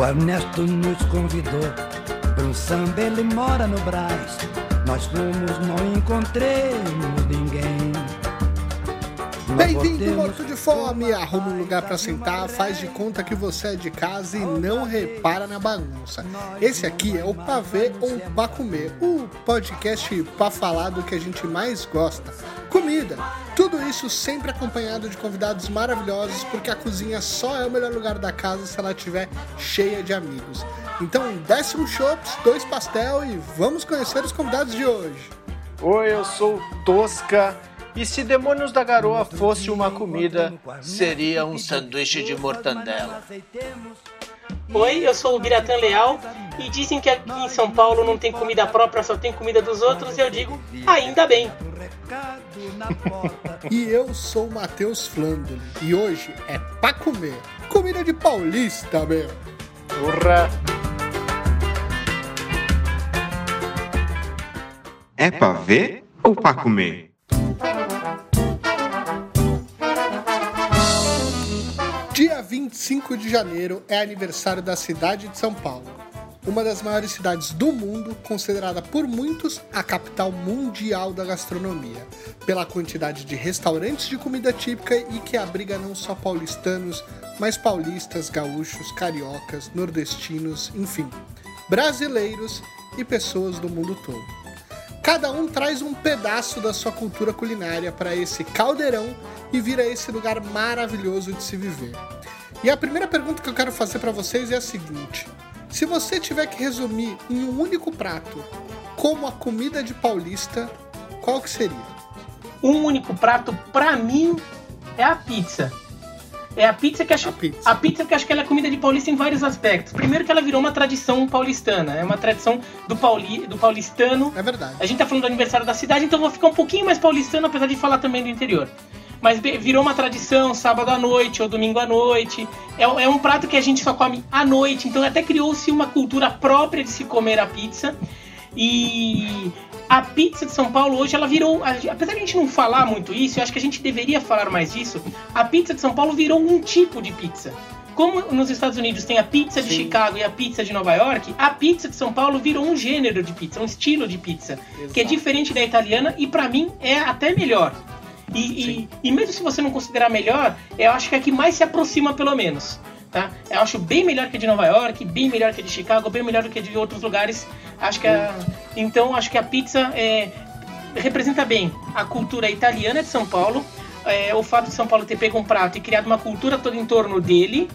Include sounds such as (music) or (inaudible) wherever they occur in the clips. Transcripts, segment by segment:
O Ernesto nos convidou para um samba, ele mora no Brás. Nós fomos, não encontremos. Bem-vindo, morto de fome! Arruma um lugar para sentar, faz de conta que você é de casa e não repara na bagunça. Esse aqui é o Pavê ou Pra Comer, o podcast pra falar do que a gente mais gosta: comida. Tudo isso sempre acompanhado de convidados maravilhosos, porque a cozinha só é o melhor lugar da casa se ela estiver cheia de amigos. Então, décimo chops, dois pastel e vamos conhecer os convidados de hoje. Oi, eu sou Tosca e se Demônios da Garoa fosse uma comida, seria um sanduíche de mortandela. Oi, eu sou o Biratã Leal e dizem que aqui em São Paulo não tem comida própria, só tem comida dos outros, e eu digo, ainda bem. e eu sou o Matheus Flandoli e hoje é pra comer. Comida de paulista, meu. Urra! É pra ver ou pra comer? 25 de janeiro é aniversário da cidade de São Paulo, uma das maiores cidades do mundo, considerada por muitos a capital mundial da gastronomia, pela quantidade de restaurantes de comida típica e que abriga não só paulistanos, mas paulistas, gaúchos, cariocas, nordestinos, enfim, brasileiros e pessoas do mundo todo. Cada um traz um pedaço da sua cultura culinária para esse caldeirão e vira esse lugar maravilhoso de se viver. E a primeira pergunta que eu quero fazer para vocês é a seguinte: se você tiver que resumir em um único prato como a comida de paulista, qual que seria? Um único prato para mim é a pizza. É a pizza que acho, a pizza. a pizza que acho que ela é comida de paulista em vários aspectos. Primeiro que ela virou uma tradição paulistana, é uma tradição do, pauli, do paulistano. É verdade. A gente tá falando do aniversário da cidade, então vou ficar um pouquinho mais paulistano, apesar de falar também do interior. Mas virou uma tradição, sábado à noite ou domingo à noite. É, é um prato que a gente só come à noite, então até criou-se uma cultura própria de se comer a pizza. E a pizza de São Paulo hoje ela virou, apesar de a gente não falar muito isso, eu acho que a gente deveria falar mais disso. A pizza de São Paulo virou um tipo de pizza. Como nos Estados Unidos tem a pizza de Sim. Chicago e a pizza de Nova York, a pizza de São Paulo virou um gênero de pizza, um estilo de pizza, Exato. que é diferente da italiana e para mim é até melhor. E, e, e, mesmo se você não considerar melhor, eu acho que é a que mais se aproxima, pelo menos. Tá? Eu acho bem melhor que a de Nova York, bem melhor que a de Chicago, bem melhor do que a de outros lugares. Acho que a, então acho que a pizza é, representa bem a cultura italiana de São Paulo, é, o fato de São Paulo ter pego um prato e criado uma cultura toda em torno dele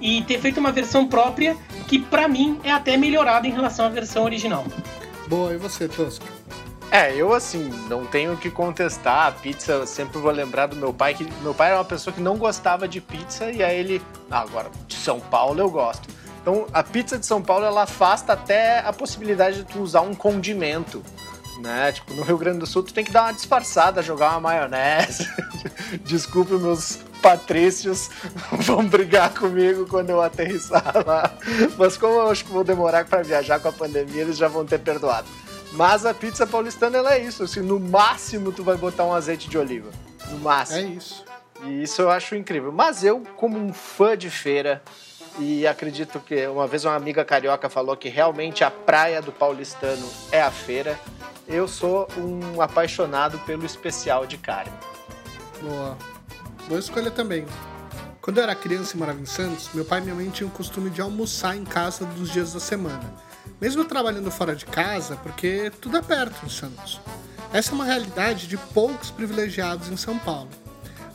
e ter feito uma versão própria que para mim é até melhorada em relação à versão original. Boa, e você, Tosca? É, eu assim, não tenho o que contestar. A pizza, eu sempre vou lembrar do meu pai, que meu pai era uma pessoa que não gostava de pizza, e aí ele. Ah, agora, de São Paulo eu gosto. Então, a pizza de São Paulo, ela afasta até a possibilidade de tu usar um condimento. Né? Tipo, no Rio Grande do Sul tu tem que dar uma disfarçada, jogar uma maionese. (laughs) Desculpe meus patrícios (laughs) vão brigar comigo quando eu aterrissar lá. Mas como eu acho que vou demorar para viajar com a pandemia, eles já vão ter perdoado. Mas a pizza paulistana ela é isso, assim, no máximo tu vai botar um azeite de oliva. No máximo. É isso. E isso eu acho incrível. Mas eu, como um fã de feira, e acredito que uma vez uma amiga carioca falou que realmente a praia do paulistano é a feira. Eu sou um apaixonado pelo especial de carne. Boa. Boa escolha também. Quando eu era criança e morava em Santos, meu pai e minha mãe tinham o costume de almoçar em casa dos dias da semana mesmo trabalhando fora de casa, porque tudo é perto em Santos. Essa é uma realidade de poucos privilegiados em São Paulo.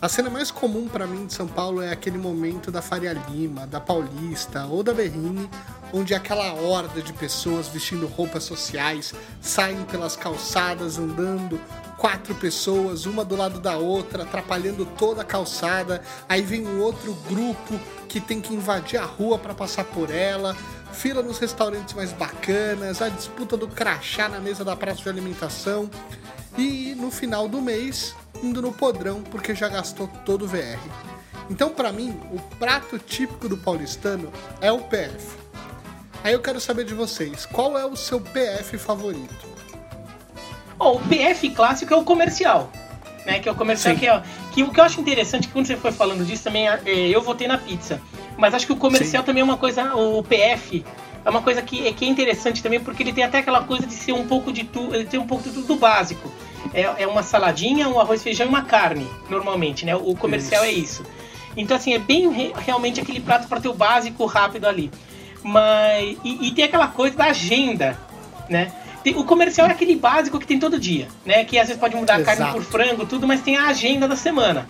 A cena mais comum para mim de São Paulo é aquele momento da Faria Lima, da Paulista ou da Berrine, onde aquela horda de pessoas vestindo roupas sociais saem pelas calçadas andando, quatro pessoas, uma do lado da outra, atrapalhando toda a calçada. Aí vem um outro grupo que tem que invadir a rua para passar por ela fila nos restaurantes mais bacanas, a disputa do crachá na mesa da praça de alimentação e no final do mês indo no podrão porque já gastou todo o VR. Então, para mim, o prato típico do paulistano é o PF. Aí eu quero saber de vocês, qual é o seu PF favorito? Oh, o PF clássico é o comercial. Né, que é o comercial que, é, que o que eu acho interessante que quando você foi falando disso também, é, eu votei na pizza Mas acho que o comercial Sim. também é uma coisa, o PF é uma coisa que, que é interessante também, porque ele tem até aquela coisa de ser um pouco de tudo, ele tem um pouco de tudo básico. É, é uma saladinha, um arroz, feijão e uma carne, normalmente, né? O comercial é isso. é isso. Então, assim, é bem realmente aquele prato para ter o básico rápido ali. Mas. E, e, tem aquela coisa da agenda, né? Tem, o comercial é aquele básico que tem todo dia, né? Que às vezes pode mudar Exato. a carne por frango, tudo, mas tem a agenda da semana.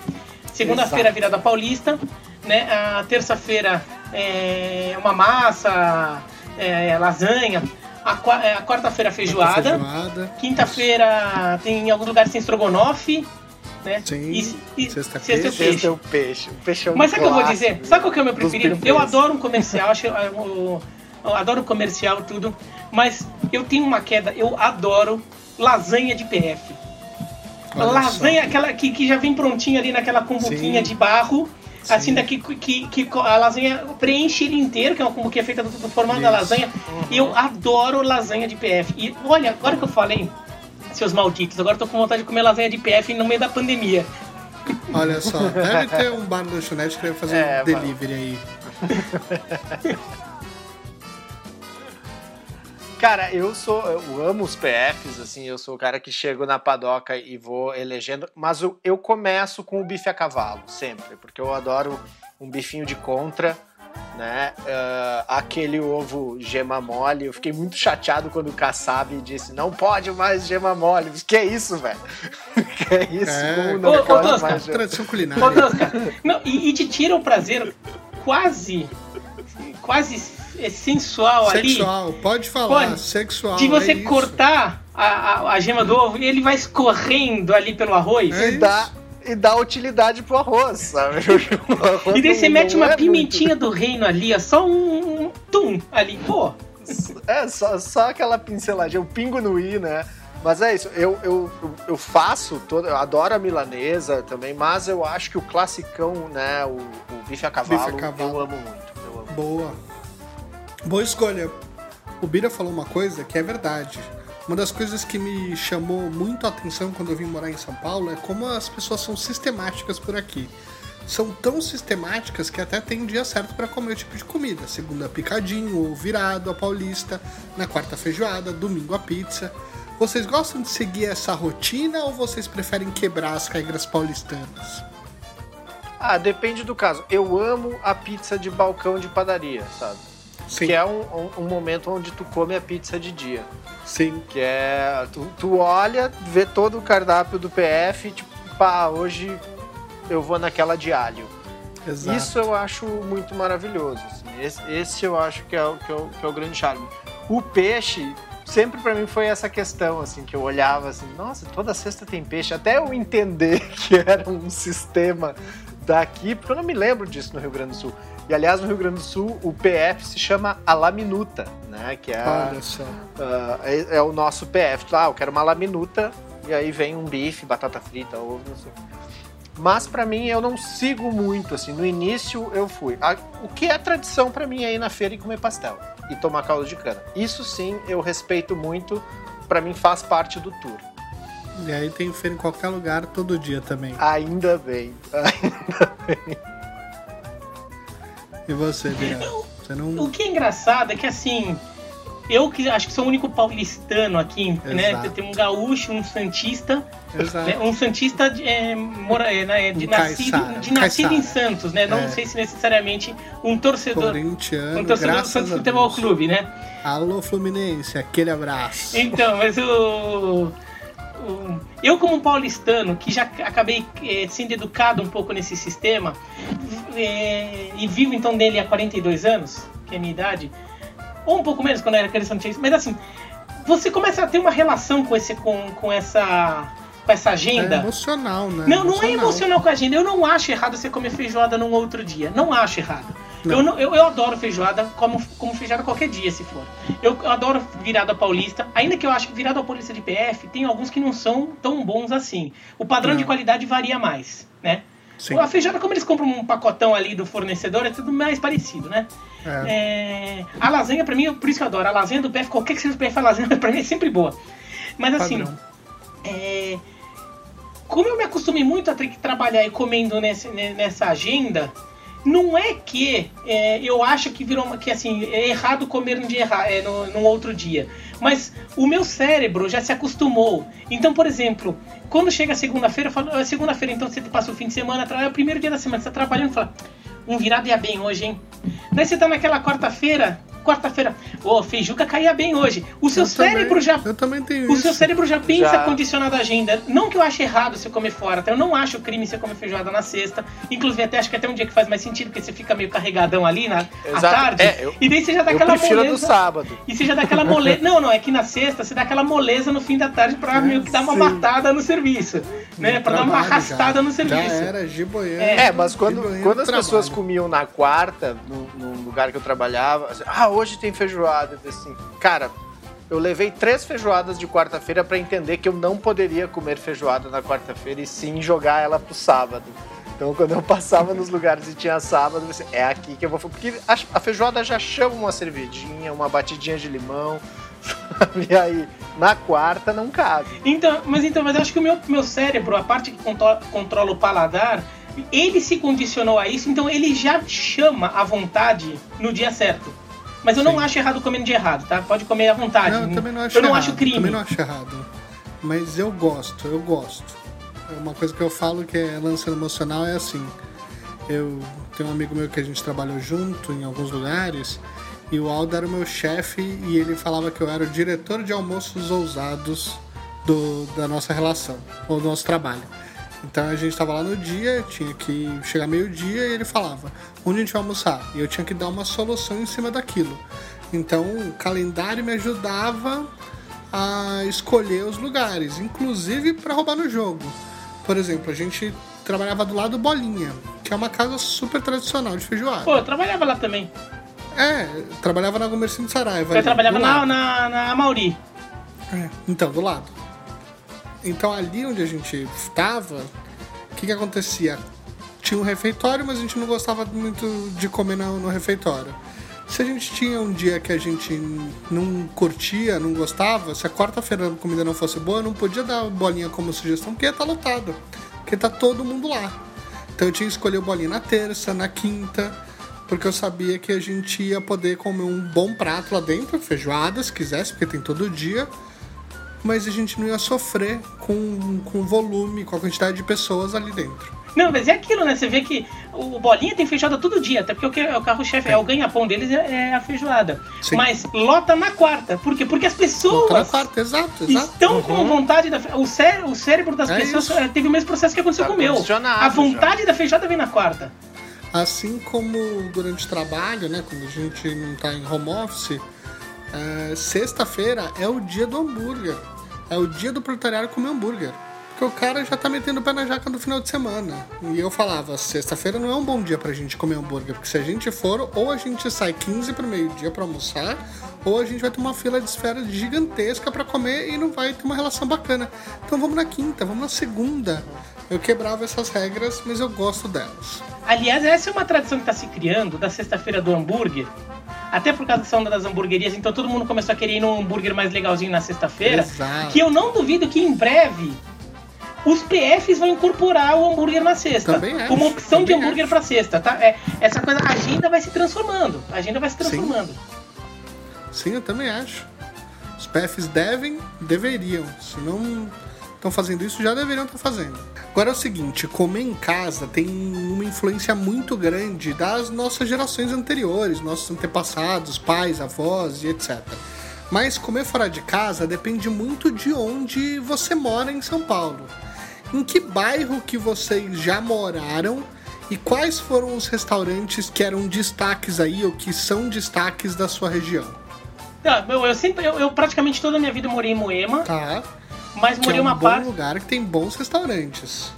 Segunda-feira, virada paulista, né? A terça-feira é uma massa, é, lasanha. A, é, a quarta-feira feijoada. feijoada. Quinta-feira tem em alguns lugares tem estrogonofe. Né? Sim. E, e, sexta, sexta é peixe. é o peixe. O peixe é um Mas sabe o que eu vou dizer? Sabe qual que é o meu preferido? Eu adoro um comercial, acho, eu, eu, eu adoro comercial tudo, mas eu tenho uma queda, eu adoro lasanha de PF. Olha lasanha, só. aquela que, que já vem prontinha ali naquela cumbuquinha de barro Sim. Assim, daqui que, que a lasanha preenche ele inteiro, que é que é feita do, do formato Isso. da lasanha. Uhum. Eu adoro lasanha de PF. E olha, agora que eu falei, seus malditos, agora eu tô com vontade de comer lasanha de PF no meio da pandemia. Olha só, deve (laughs) ter um bar no lanchonete que deve fazer é, um delivery aí. (laughs) Cara, eu sou. Eu amo os PFs, assim, eu sou o cara que chego na padoca e vou elegendo, mas eu, eu começo com o bife a cavalo, sempre, porque eu adoro um bifinho de contra, né? Uh, aquele ovo gema mole. Eu fiquei muito chateado quando o Kassab disse: não pode mais gema mole. Que é isso, velho? (laughs) que é isso? É, Como não ô, pode ô, mais Tradição culinária. Ô, não, e, e te tira o prazer quase. Quase é sensual, sexual ali. Sexual, pode falar, pode, sexual. De você é cortar a, a, a, gema do ovo e ele vai escorrendo ali pelo arroz. É e, dá, e dá utilidade pro arroz, sabe? (laughs) Arroz e daí você mete uma é pimentinha muito. do reino ali, ó, só um, um tum ali, pô. É, só, só aquela pinceladinha, o pingo no i, né? Mas é isso, eu, eu, eu faço, todo, eu adoro a milanesa também, mas eu acho que o classicão, né, o, o bife a cavalo, bife a cavalo. eu amo muito. Eu amo. Boa. Boa escolha. O Bira falou uma coisa que é verdade. Uma das coisas que me chamou muito a atenção quando eu vim morar em São Paulo é como as pessoas são sistemáticas por aqui. São tão sistemáticas que até tem dia certo para comer o tipo de comida. Segunda picadinho ou virado a paulista, na quarta feijoada, domingo a pizza. Vocês gostam de seguir essa rotina ou vocês preferem quebrar as regras paulistanas? Ah, depende do caso. Eu amo a pizza de balcão de padaria, sabe? Sim. Que é um, um, um, momento onde tu come a pizza de dia. Sim. Que é. Tu, tu olha, vê todo o cardápio do PF, tipo, pá, hoje eu vou naquela de alho. Exato. Isso eu acho muito maravilhoso. Assim. Esse, esse, eu acho que é, o, que, é o, que é o grande charme. O peixe, sempre para mim foi essa questão, assim, que eu olhava assim, nossa, toda sexta tem peixe. Até eu entender (laughs) que era um sistema daqui, porque eu não me lembro disso no Rio Grande do Sul. E aliás, no Rio Grande do Sul, o PF se chama a laminuta, né? Que é, Olha só. Uh, é, é, o nosso PF. Ah, eu quero uma laminuta, e aí vem um bife, batata frita, ovo, não sei. Mas para mim eu não sigo muito, assim. No início eu fui. o que é tradição para mim é ir na feira e comer pastel e tomar caldo de cana. Isso sim eu respeito muito, para mim faz parte do tour. E aí tem feira em qualquer lugar todo dia também. Ainda bem, (laughs) ainda bem. E você? Você não... O que é engraçado é que assim. Eu que acho que sou o único paulistano aqui, né? Exato. né? Tem um gaúcho, um santista, né? um santista de, é, mora, é, né? de, um nascido, de nascido em Santos, né? Não é. sei se necessariamente um torcedor, um torcedor do Santos Futebol Clube, né? Alô Fluminense, aquele abraço. Então, mas o eu como paulistano que já acabei é, sendo educado um pouco nesse sistema é, e vivo então dele há 42 anos, que é a minha idade, ou um pouco menos quando eu era criança, mas assim, você começa a ter uma relação com esse com, com essa com essa agenda. É emocional, né? Não, não é emocional com a agenda. Eu não acho errado você comer feijoada num outro dia. Não acho errado. Não. Eu, não, eu, eu, adoro feijoada, como, como feijoada qualquer dia, se for. Eu, eu adoro virada paulista, ainda que eu acho que virada paulista de PF tem alguns que não são tão bons assim. O padrão não. de qualidade varia mais, né? Sim. A feijoada, como eles compram um pacotão ali do fornecedor, é tudo mais parecido, né? É. É, a lasanha, pra mim, por isso que eu adoro. A lasanha do PF, qualquer que seja do PF, a lasanha (laughs) pra mim é sempre boa. Mas assim, é, como eu me acostumei muito a ter que trabalhar e comendo nesse, nessa agenda, Não é que é, eu acho que virou uma, que assim é errado comer no dia erra, é, no, num outro dia, mas o meu cérebro já se acostumou. Então, por exemplo, quando chega segunda-feira, eu falo, "Ah, segunda-feira, então você passa o fim de semana, é o primeiro dia da semana, você tá trabalhando e fala, um virado ia bem hoje, hein? Daí você tá naquela quarta-feira, quarta-feira, ô, feijuca caía bem hoje. O seu Eu também- cérebro já Eu também tenho o isso. seu cérebro já pensa Já. condicionado à agenda. Não que eu ache errado você comer fora, tá? Eu não acho crime você comer feijoada na sexta. Inclusive, até acho que até um dia que faz mais sentido, porque você fica meio carregadão ali na à Exato. tarde. É, eu- e daí você já dá Eu aquela prefiro a do moleza. sábado. E você já dá aquela moleza. (laughs) Não, não, é que na sexta você dá aquela moleza no fim da tarde pra meio que dar uma sim. matada no serviço. Né? Pra dar uma Trabalho já. arrastada no serviço. Já era, giboiando. É, mas quando, quando as trabalho. pessoas comiam na quarta, no, lugar que eu trabalhava, assim, ah, hoje tem feijoada. Eu assim, cara, eu levei três feijoadas de quarta-feira pra entender que eu não poderia comer feijoada na quarta-feira e sim jogar ela pro sábado. Então, quando eu passava nos lugares e tinha sábado, eu é aqui que eu vou. Porque a, feijoada já chama uma cervejinha, uma batidinha de limão. (laughs) e aí, na quarta, não cabe. Então, mas então, mas eu acho que o meu, meu cérebro, a parte que contro- controla o paladar, ele se condicionou a isso, então ele já chama a vontade no dia certo. Mas eu não Sim. acho errado comer no dia errado, tá? Pode comer à vontade. Não, eu também não acho eu não errado. acho crime. Também não acho errado. Mas eu gosto, eu gosto. É Uma coisa que eu falo que é lançando emocional é assim. Eu tenho um amigo meu que a gente trabalhou junto em alguns lugares e o Aldo era o meu chefe e ele falava que eu era o diretor de almoços ousados do, da nossa relação, ou do nosso trabalho. Então a gente estava lá no dia, tinha que chegar meio-dia e ele falava onde a gente vai almoçar. E eu tinha que dar uma solução em cima daquilo. Então o calendário me ajudava a escolher os lugares, inclusive para roubar no jogo. Por exemplo, a gente trabalhava do lado do Bolinha, que é uma casa super tradicional de feijoada. Pô, eu trabalhava lá também. É, trabalhava na Comercinho de Saraiva. Eu ali, trabalhava na, na, na Amauri. É, então, do lado. Então, ali onde a gente estava, o que, que acontecia? Tinha um refeitório, mas a gente não gostava muito de comer no, no refeitório. Se a gente tinha um dia que a gente não curtia, não gostava, se a quarta-feira a comida não fosse boa, eu não podia dar bolinha como sugestão, porque ia estar lotado. Porque tá todo mundo lá. Então eu tinha que escolher bolinha na terça, na quinta, porque eu sabia que a gente ia poder comer um bom prato lá dentro, feijoada, se quisesse, porque tem todo dia mas a gente não ia sofrer com, com o volume, com a quantidade de pessoas ali dentro. Não, mas é aquilo, né? Você vê que o Bolinha tem feijoada todo dia, até porque o carro-chefe, é o ganha-pão deles é, é a feijoada. Sim. Mas lota na quarta. Por quê? Porque as pessoas Volta na quarta, exato, exato. estão com vontade da o, cé- o cérebro das É pessoas isso. eh, teve o mesmo processo que aconteceu Tá com o meu. A vontade da feijoada vem na quarta. Assim como durante o trabalho, né, quando a gente não tá em home office, é, sexta-feira é o dia do hambúrguer. É o dia do proletariado comer hambúrguer. Porque o cara já tá metendo o pé na jaca no final de semana. E eu falava, sexta-feira não é um bom dia pra gente comer hambúrguer. Porque se a gente for, ou a gente sai 15 pro meio-dia pra almoçar, ou a gente vai ter uma fila de espera gigantesca pra comer e não vai ter uma relação bacana. Então vamos na quinta, vamos na segunda. Eu quebrava essas regras, mas eu gosto delas. Aliás, essa é uma tradição que está se criando da sexta-feira do hambúrguer. Até por causa da onda das hamburguerias, então todo mundo começou a querer ir num hambúrguer mais legalzinho na sexta-feira. Que eu não duvido que em breve os PFs vão incorporar o hambúrguer na sexta. Também acho, como opção de também hambúrguer pra sexta, tá? É, essa coisa, a agenda vai se transformando. A agenda vai se transformando. Sim, eu também acho. Os PFs devem, deveriam. Se não estão fazendo isso, já deveriam estar fazendo. Agora é o seguinte, comer em casa tem uma influência muito grande das nossas gerações anteriores, nossos antepassados, pais, avós e etc. Mas comer fora de casa depende muito de onde você mora em São Paulo. Em que bairro que vocês já moraram e quais foram os restaurantes que eram destaques aí ou que são destaques da sua região? Não, eu, eu sempre, eu, eu praticamente toda a minha vida morei em Moema, Tá. Mas Que morei é um uma bom parte. lugar que tem bons restaurantes.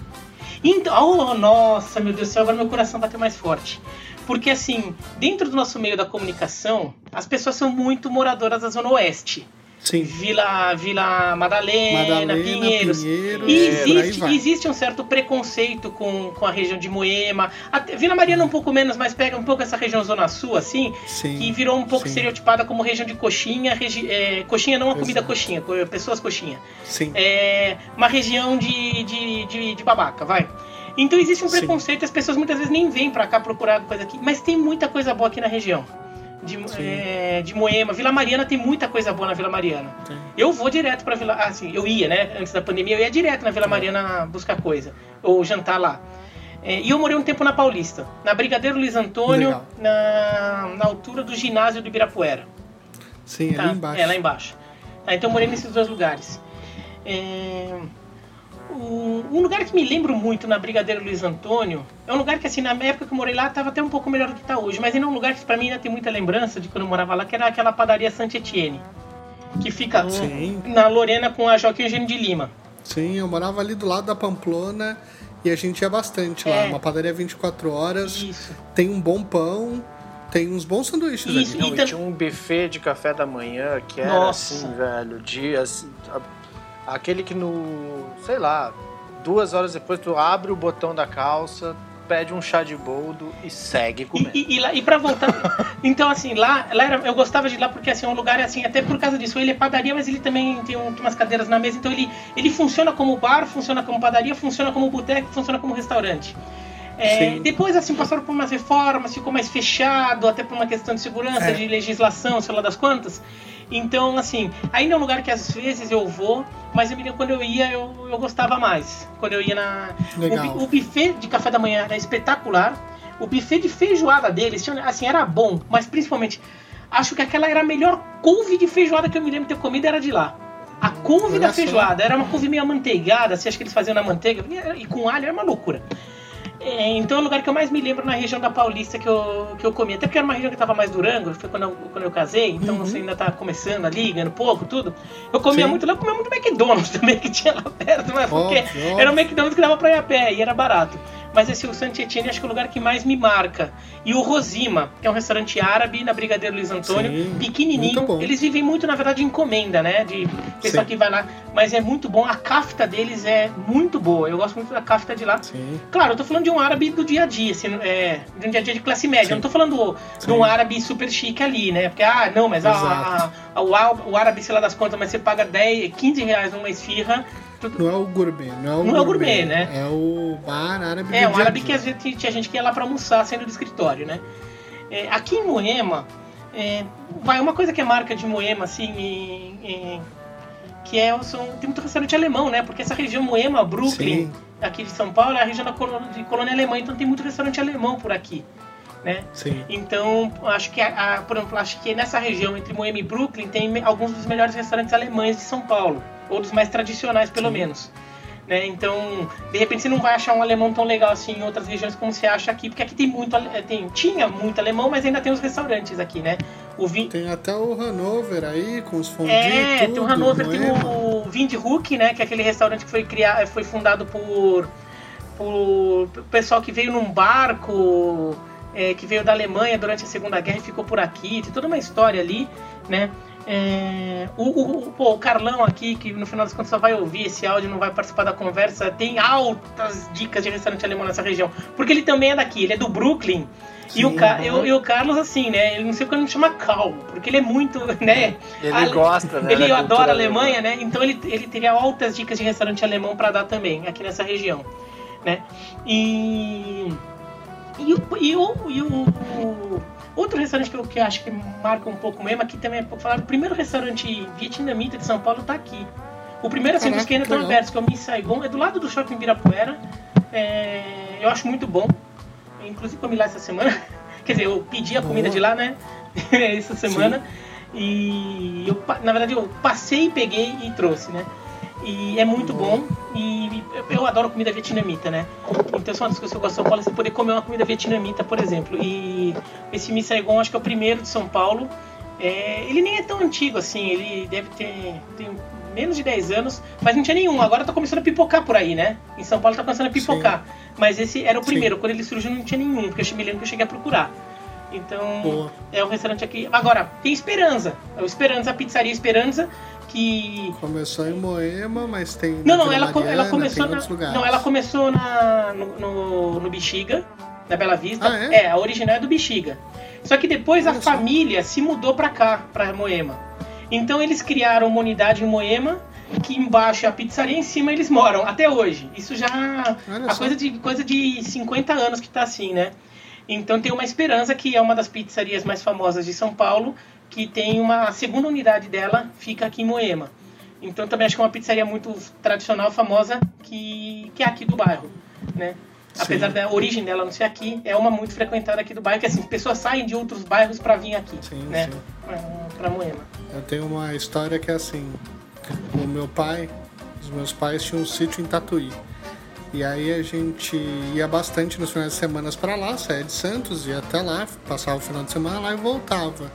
Então, oh, nossa, meu Deus do céu, agora meu coração bateu mais forte. Porque assim, dentro do nosso meio da comunicação, as pessoas são muito moradoras da Zona Oeste. Sim. Vila, Vila Madalena, Madalena, Pinheiros. E é, existe, vai. existe um certo preconceito com, com a região de Moema. Vila Mariana um pouco menos, mas pega um pouco essa região Zona Sul, assim, Sim. que virou um pouco sim. estereotipada como região de coxinha. Regi é, coxinha não a comida coxinha, co- pessoas coxinha Sim. é, uma região de, de, de, de babaca, vai. Então existe um preconceito, as pessoas muitas vezes nem vêm pra cá procurar coisa aqui, mas tem muita coisa boa aqui na região. De, Sim. é, de Moema, Vila Mariana tem muita coisa boa na Vila Mariana. Tem. Eu vou direto pra Vila. Assim, eu ia, né? Antes da pandemia, eu ia direto na Vila Mariana buscar coisa. Ou jantar lá. É, e eu morei um tempo na Paulista, na Brigadeiro Luiz Antônio, na, na altura do ginásio do Ibirapuera. Sim, Tá? ali embaixo. É, lá embaixo. Tá, então eu morei nesses dois lugares. É, o- Um lugar que me lembro muito na Brigadeiro Luiz Antônio é um lugar que, assim, na época que eu morei lá, tava até um pouco melhor do que tá hoje, mas ainda é um lugar que pra mim ainda tem muita lembrança de quando eu morava lá, que era aquela padaria Saint Etienne, que fica Sim. na Lorena com a Joaquim Eugênio de Lima. Sim, eu morava ali do lado da Pamplona e a gente ia bastante lá. É. Uma padaria 24 horas, Isso. tem um bom pão, tem uns bons sanduíches Isso, ali. Não, E e tam- tinha um buffet de café da manhã que era Nossa. assim, velho, de assim, a- aquele que no, sei lá, duas horas depois tu abre o botão da calça, pede um chá de boldo e segue E, comendo. e, e, lá- e pra voltar. (laughs) então, assim, lá, lá era- eu gostava de ir lá porque assim, é um lugar assim, até por causa disso. Ele é padaria, mas ele também tem, um- tem umas cadeiras na mesa. Então ele, ele funciona como bar, funciona como padaria, funciona como boteco, funciona como restaurante. É, depois, assim, passaram por umas reformas, ficou mais fechado, até por uma questão de segurança, É. de legislação, sei lá das quantas. Então, assim, ainda é um lugar que às vezes eu vou, mas eu me lembro quando eu ia, eu, eu gostava mais. Quando eu ia na. O, Legal. bu- o buffet de café da manhã era espetacular. O buffet de feijoada deles, assim, era bom, mas principalmente, acho que aquela era a melhor couve de feijoada que eu me lembro de ter comido, era de lá. A couve Olha da só. feijoada era uma couve meio amanteigada, assim, acho que eles faziam na manteiga, e com alho era uma loucura. É, então é o lugar que eu mais me lembro na região da Paulista que eu, que eu comi. Até porque era uma região que tava mais Durango, foi quando eu, quando eu casei, então você ainda tá começando ali, ganhando pouco, tudo. Eu comia Sim. muito lá, eu comia muito McDonald's (laughs) também, que tinha lá perto, mas porque Óbvio, era um McDonald's que dava pra ir a pé e era barato. Mas esse o Saint Etienne acho que é o lugar que mais me marca. E o Rosima, que é um restaurante árabe na Brigadeiro Luiz Antônio, Sim, pequenininho. Eles vivem muito, na verdade, de encomenda, né? De pessoal Sim. que vai lá. Mas é muito bom. A kafta deles é muito boa. Eu gosto muito da kafta de lá. Sim. Claro, eu tô falando de um árabe do dia a dia, assim, é, de um dia a dia de classe média. Eu não tô falando de um árabe super chique ali, né? Porque, ah, não, mas a, a- a- o árabe, sei lá das contas, mas você paga 10, 15 reais numa esfirra. Não é o gourmet, não é o Não é o gourmet, né? É o bar árabe É, a árabe que às vezes tinha gente que ia lá pra almoçar saindo do escritório, né? É, aqui em Moema, é, vai uma coisa que é marca de Moema, assim, e- e- que é o- são, tem muito restaurante alemão, né? Porque essa região Moema, Brooklyn, Sim. aqui de São Paulo, é a região da colônia, de colônia alemã, então tem muito restaurante alemão por aqui, né? Sim. Então, acho que, a, a- por exemplo, acho que nessa região entre Moema e Brooklyn tem alguns dos melhores restaurantes alemães de São Paulo, ou dos mais tradicionais, pelo Sim. menos. Né? Então, de repente você não vai achar um alemão tão legal assim em outras regiões como você acha aqui, porque aqui tem muito, ale- tem, tinha muito alemão, mas ainda tem os restaurantes aqui, né? O Vin... Tem até o Hanover aí, com os fondue É, tudo, tem o Hanover, tem Moema. o Windhoek, né? Que é aquele restaurante que foi criado, foi fundado por, por pessoal que veio num barco, é, que veio da Alemanha durante a Segunda Guerra e ficou por aqui. Tem toda uma história ali, né? É, o, o, pô, o Carlão aqui, que no final das contas só vai ouvir esse áudio, não vai participar da conversa, tem altas dicas de restaurante alemão nessa região. Porque ele também é daqui, ele é do Brooklyn. E o, Sim, Ca- aham. e o- e o Carlos, assim, né? Ele não sei quando ele chama Cal, porque ele é muito, né? Ele Ale- gosta, né? Ele adora a Alemanha, né? Então ele, ele teria altas dicas de restaurante alemão para dar também, aqui nessa região, né? E. E, o, e, o, e o, o- outro restaurante que eu, que acho que marca um pouco mesmo, aqui também é pouco falado, o primeiro restaurante vietnamita de São Paulo tá aqui. O primeiro, assim, dos que ainda estão abertos, que é o Miss Saigon, é do lado do Shopping Virapuera. É, eu acho muito bom. Inclusive comi lá essa semana. (laughs) Quer dizer, eu pedi a comida Boa. de lá, né? (laughs) essa semana. E eu, na verdade, eu passei, peguei e trouxe, né? E é muito bom. E eu, adoro comida vietnamita, né? Então, são uma das coisas que eu gosto de São Paulo, é você poder comer uma comida vietnamita, por exemplo. E esse Miss Saigon, acho que é o primeiro de São Paulo. É, ele nem é tão antigo assim, ele deve ter menos de 10 anos, mas não tinha nenhum. Agora tá começando a pipocar por aí, né? Em São Paulo tá começando a pipocar. Mas esse era o Sim. primeiro. Quando ele surgiu, não tinha nenhum, porque eu me lembro que eu cheguei a procurar. Então, Boa. é um restaurante aqui. Agora, tem Esperança. É o Esperança, a pizzaria Esperança, que. Começou em Moema, mas tem. Não, não, ela, co- ela Mariana, começou na. Não, ela começou na, no, no, no Bexiga, na Bela Vista. Ah, é? a original é do Bexiga. Só que depois a só. família se mudou pra cá, pra Moema. Então eles criaram uma unidade em Moema, que embaixo é a pizzaria, em cima eles moram, até hoje. Isso já. Olha a só. coisa de, coisa de 50 anos que tá assim, né? Então tem uma esperança que é uma das pizzarias mais famosas de São Paulo, que tem uma segunda unidade dela, fica aqui em Moema. Então também acho que é uma pizzaria muito tradicional, famosa, que, que é aqui do bairro, né? Apesar Sim. da origem dela não ser aqui, é uma muito frequentada aqui do bairro, que assim, pessoas saem de outros bairros para vir aqui, Sim, né? sim. Pra, pra Moema. Eu tenho uma história que é assim: o meu pai, os meus pais tinham um sítio em Tatuí. E aí a gente ia bastante nos finais de semana para lá, saía de Santos, ia até lá, passava o final de semana lá e voltava.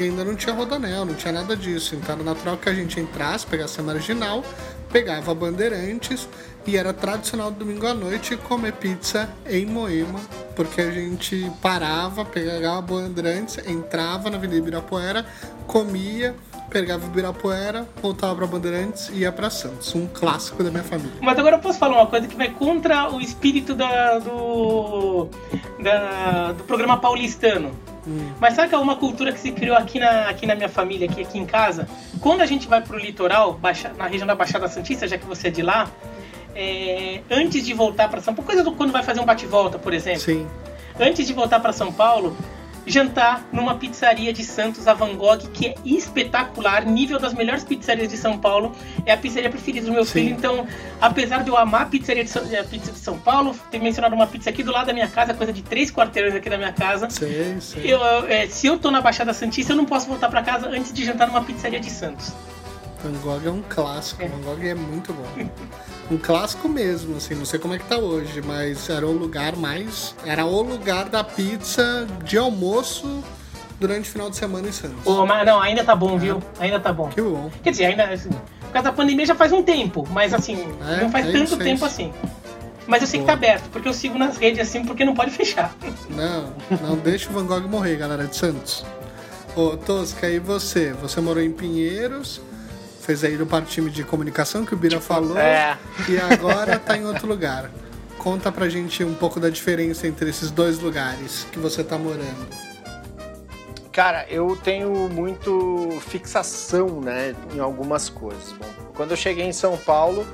E ainda não tinha rodanel, não tinha nada disso. Então era natural que a gente entrasse, pegasse a marginal, pegava bandeirantes e era tradicional domingo à noite comer pizza em Moema, porque a gente parava, pegava bandeirantes, entrava na Avenida Ibirapuera, comia, pegava Ibirapuera, voltava para Bandeirantes e ia para Santos. Um clássico da minha família. Mas agora eu posso falar uma coisa que vai contra o espírito da, do, da- do programa paulistano. Mas sabe que é uma cultura que se criou aqui na, aqui na minha família, aqui, aqui em casa? Quando a gente vai pro litoral, baixa- na região da Baixada Santista, já que você é de lá, é, antes de voltar para São Paulo, coisa do quando vai fazer um bate-volta, por exemplo, Sim, antes de voltar para São Paulo, jantar numa pizzaria de Santos, a Van Gogh, que é espetacular, nível das melhores pizzarias de São Paulo, é a pizzaria preferida do meu Sim. filho. Então, apesar de eu amar a pizzaria de São, a pizza de São Paulo, ter mencionado uma pizza aqui do lado da minha casa, coisa de três quarteirões aqui da minha casa. sei, sei. Eu, é, se eu tô na Baixada Santista, eu não posso voltar para casa antes de jantar numa pizzaria de Santos. Van Gogh é um clássico, É. Van Gogh é muito bom. (laughs) Um clássico mesmo, assim, não sei como é que tá hoje, mas era o lugar mais. Era o lugar da pizza de almoço durante o final de semana em Santos. Ô, mas não, ainda tá bom, viu? Ainda tá bom. Que bom. Quer dizer, ainda. Assim, por causa da pandemia já faz um tempo, mas assim, É, não faz é tanto é tempo assim. Mas eu sei que tá aberto, porque eu sigo nas redes assim, porque não pode (laughs) fechar. Não, não deixa o Van Gogh morrer, galera de Santos. Ô, Tosca, e você? Você morou em Pinheiros, fez aí do parte time de comunicação que o Bira falou, é. e agora tá em outro lugar. Conta pra gente um pouco da diferença entre esses dois lugares que você tá morando. Cara, eu tenho muito fixação, né, em algumas coisas. Bom, quando eu cheguei em São Paulo,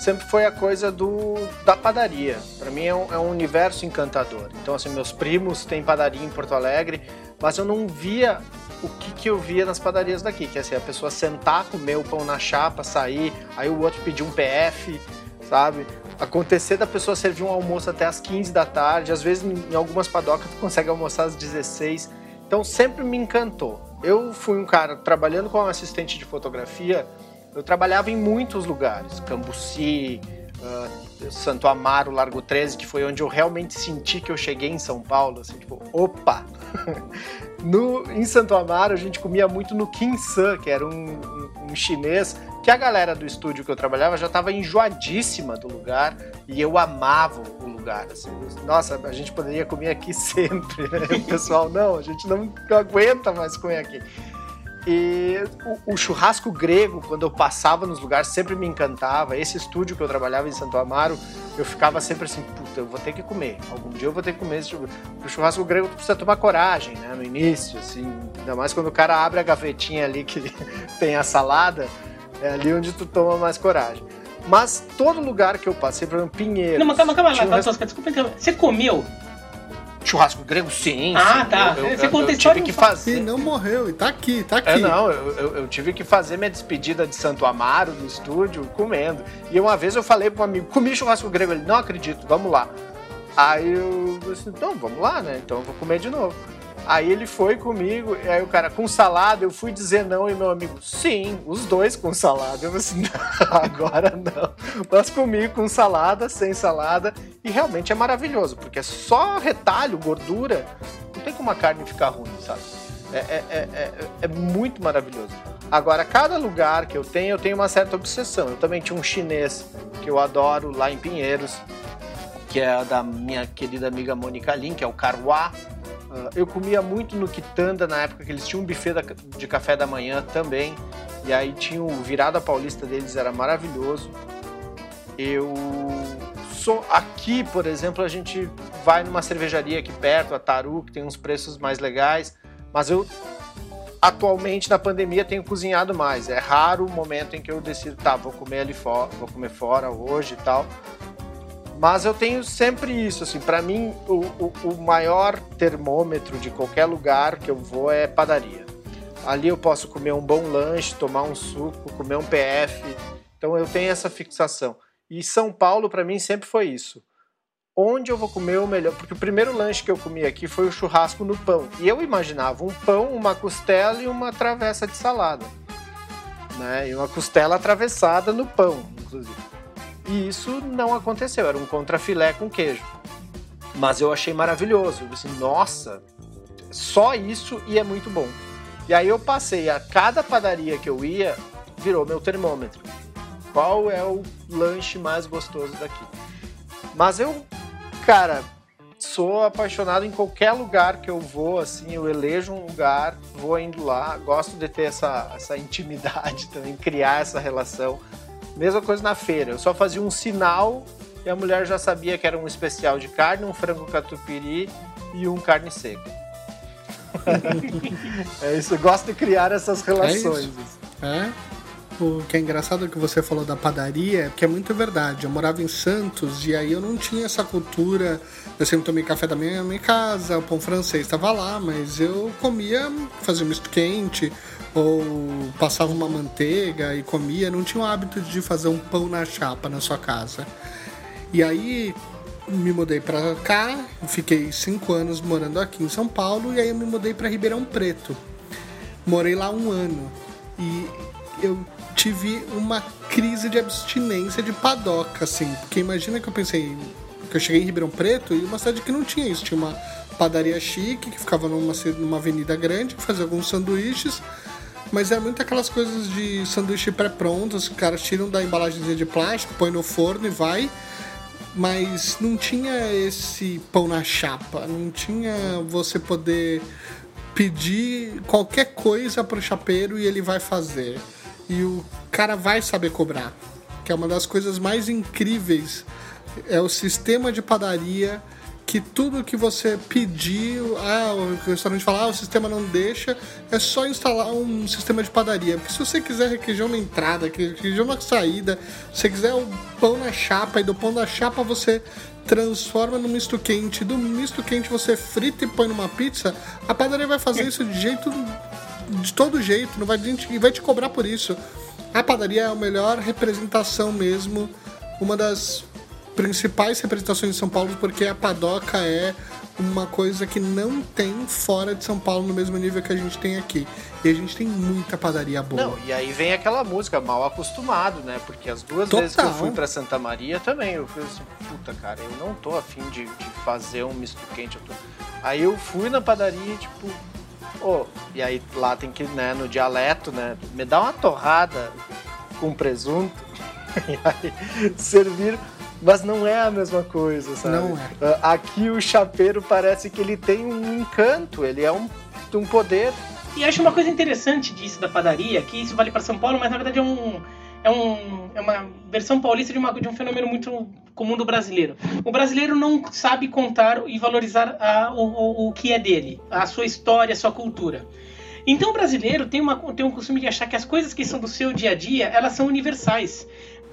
sempre foi a coisa do da padaria. Para mim é um, é um universo encantador. Então, assim, meus primos têm padaria em Porto Alegre, mas eu não via o que, que eu via nas padarias daqui, que é assim, a pessoa sentar, comer o pão na chapa, sair, aí o outro pedir um PF, sabe? Acontecer da pessoa servir um almoço até as 15 da tarde, às vezes em algumas padocas tu consegue almoçar às 16. Então sempre me encantou. Eu fui um cara trabalhando como assistente de fotografia, eu trabalhava em muitos lugares, Cambuci, ah, Santo Amaro, Largo 13, que foi onde eu realmente senti que eu cheguei em São Paulo, assim, tipo, opa! (laughs) No, em Santo Amaro a gente comia muito no King San, que era um, um- um chinês, que a galera do estúdio que eu trabalhava já estava enjoadíssima do lugar e eu amava o lugar. assim. Nossa, a gente poderia comer aqui (laughs) sempre. Né? O pessoal, não, a gente não aguenta mais comer aqui. E o, o churrasco grego, quando eu passava nos lugares, sempre me encantava. Esse estúdio que eu trabalhava em Santo Amaro, eu ficava sempre assim, puta, eu vou ter que comer. Algum dia eu vou ter que comer esse churrasco. O churrasco grego tu precisa tomar coragem, né? No início, assim. Ainda mais quando o cara abre a gavetinha ali que (laughs) tem a salada, é ali onde tu toma mais coragem. Mas todo lugar que eu passei, por exemplo, Pinheiro. Não, mas calma, calma um Tosca, desculpa interromper. Você comeu? Churrasco grego, sim. Ah, sim. tá. Eu, eu, Você eu, conta eu história tive que fazer. E não morreu, e tá aqui, tá aqui. É, não, eu, eu, eu tive que fazer minha despedida de Santo Amaro no estúdio comendo. E uma vez eu falei para um amigo, comi churrasco grego. Ele, não acredito, vamos lá. Aí eu disse, então vamos lá, né? Então eu vou comer de novo. Aí ele foi comigo, aí o cara, com salada, eu fui dizer não, e meu amigo, sim, os dois com salada. Eu falei assim, (laughs) não, agora não. Mas comi com salada, sem salada, e realmente é maravilhoso, porque é só retalho, gordura, não tem como a carne ficar ruim, sabe? É, é, é, é, é muito maravilhoso. Agora, cada lugar que eu tenho, eu tenho uma certa obsessão. Eu também tinha um chinês que eu adoro lá em Pinheiros, que é da minha querida amiga Mônica Lin, que é o Carua. Ah, eu comia muito no Quitanda na época que eles tinham um buffet de café da manhã também. E aí tinha o virada paulista deles, era maravilhoso. Eu sou aqui, por exemplo, a gente vai numa cervejaria aqui perto, a Taru, que tem uns preços mais legais, mas eu atualmente na pandemia tenho cozinhado mais. É raro o momento em que eu decido, tá, vou comer ali fora, vou comer fora hoje e tal. Mas eu tenho sempre isso, assim, para mim o, o, o, maior termômetro de qualquer lugar que eu vou é padaria. Ali eu posso comer um bom lanche, tomar um suco, comer um PF. Então eu tenho essa fixação. E São Paulo para mim sempre foi isso. Onde eu vou comer o melhor? Porque o primeiro lanche que eu comi aqui foi o churrasco no pão. E eu imaginava um pão, uma costela e uma travessa de salada. Né? E uma costela atravessada no pão, inclusive. E isso não aconteceu, era um contrafilé com queijo. Mas eu achei maravilhoso. Eu disse, nossa, só isso e é muito bom. E aí eu passei a cada padaria que eu ia, virou meu termômetro. Qual é o lanche mais gostoso daqui? Mas eu, cara, sou apaixonado em qualquer lugar que eu vou, assim, eu elejo um lugar, vou indo lá, gosto de ter essa, essa intimidade (laughs) também, criar essa relação. Mesma coisa na feira. Eu só fazia um sinal e a mulher já sabia que era um especial de carne, um frango catupiry e um carne seca. (laughs) é isso, eu gosto de criar essas relações. É, é? O que é engraçado que você falou da padaria, que é muito verdade. Eu morava em Santos e aí eu não tinha essa cultura. Eu sempre tomei café da manhã na minha casa, o pão francês estava lá, mas eu comia, fazia um misto quente, ou passava uma manteiga e comia, não tinha o hábito de fazer um pão na chapa na sua casa. E aí me mudei para cá, fiquei cinco anos morando aqui em São Paulo e aí eu me mudei para Ribeirão Preto. Morei lá um ano e eu tive uma crise de abstinência de padoca, assim, porque imagina que eu pensei que eu cheguei em Ribeirão Preto e uma cidade que não tinha isso, tinha uma padaria chique que ficava numa, numa avenida grande, que fazia alguns sanduíches mas é muito aquelas coisas de sanduíche pré-prontos, os caras tiram da embalagemzinha de plástico, põe no forno e vai. Mas não tinha esse pão na chapa, não tinha você poder pedir qualquer coisa pro chapeiro e ele vai fazer. E o cara vai saber cobrar. Que é uma das coisas mais incríveis. É o sistema de padaria que tudo que você pediu, ah, o restaurante fala, ah, o sistema não deixa, é só instalar um sistema de padaria. Porque se você quiser requeijão na entrada, requeijão na saída, se você quiser o pão na chapa, e do pão na chapa você transforma no misto quente, do misto quente você frita e põe numa pizza, a padaria vai fazer isso de jeito de todo jeito, não vai, e vai te cobrar por isso. A padaria é a melhor representação mesmo, uma das principais representações de São Paulo, porque a padoca é uma coisa que não tem fora de São Paulo no mesmo nível que a gente tem aqui. E a gente tem muita padaria boa. Não, e aí vem aquela música mal acostumado, né? Porque as duas Total. vezes que eu fui para Santa Maria também, eu fui assim, puta cara, eu não tô afim de, de fazer um misto quente. Eu. Aí eu fui na padaria, tipo, oh, e aí lá tem que, né, no dialeto, né? Me dá uma torrada com presunto. (laughs) e aí servir mas não é a mesma coisa, sabe? Não é. Ah, aqui o chapeiro parece que ele tem um encanto, ele é um, um poder. E acho uma coisa interessante disso da padaria, que isso vale para São Paulo, mas na verdade é um, é, um, é uma versão paulista de, uma, de um fenômeno muito comum do brasileiro. O brasileiro não sabe contar e valorizar a, o, o, o que é dele, a sua história, a sua cultura. Então o brasileiro tem, uma, tem um costume de achar que as coisas que são do seu dia a dia, elas são universais.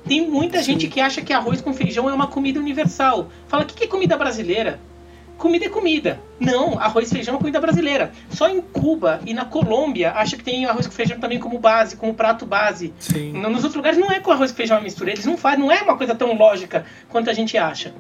Tem muita Sim. gente que acha que arroz com feijão é uma comida universal. Fala, o que é comida brasileira? Comida é comida. Não, arroz e feijão é comida brasileira. Só em Cuba e na Colômbia acha que tem arroz com feijão também como base, como prato base. Sim. Nos outros lugares não é com arroz e feijão a mistura. Eles não fazem, não é uma coisa tão lógica quanto a gente acha.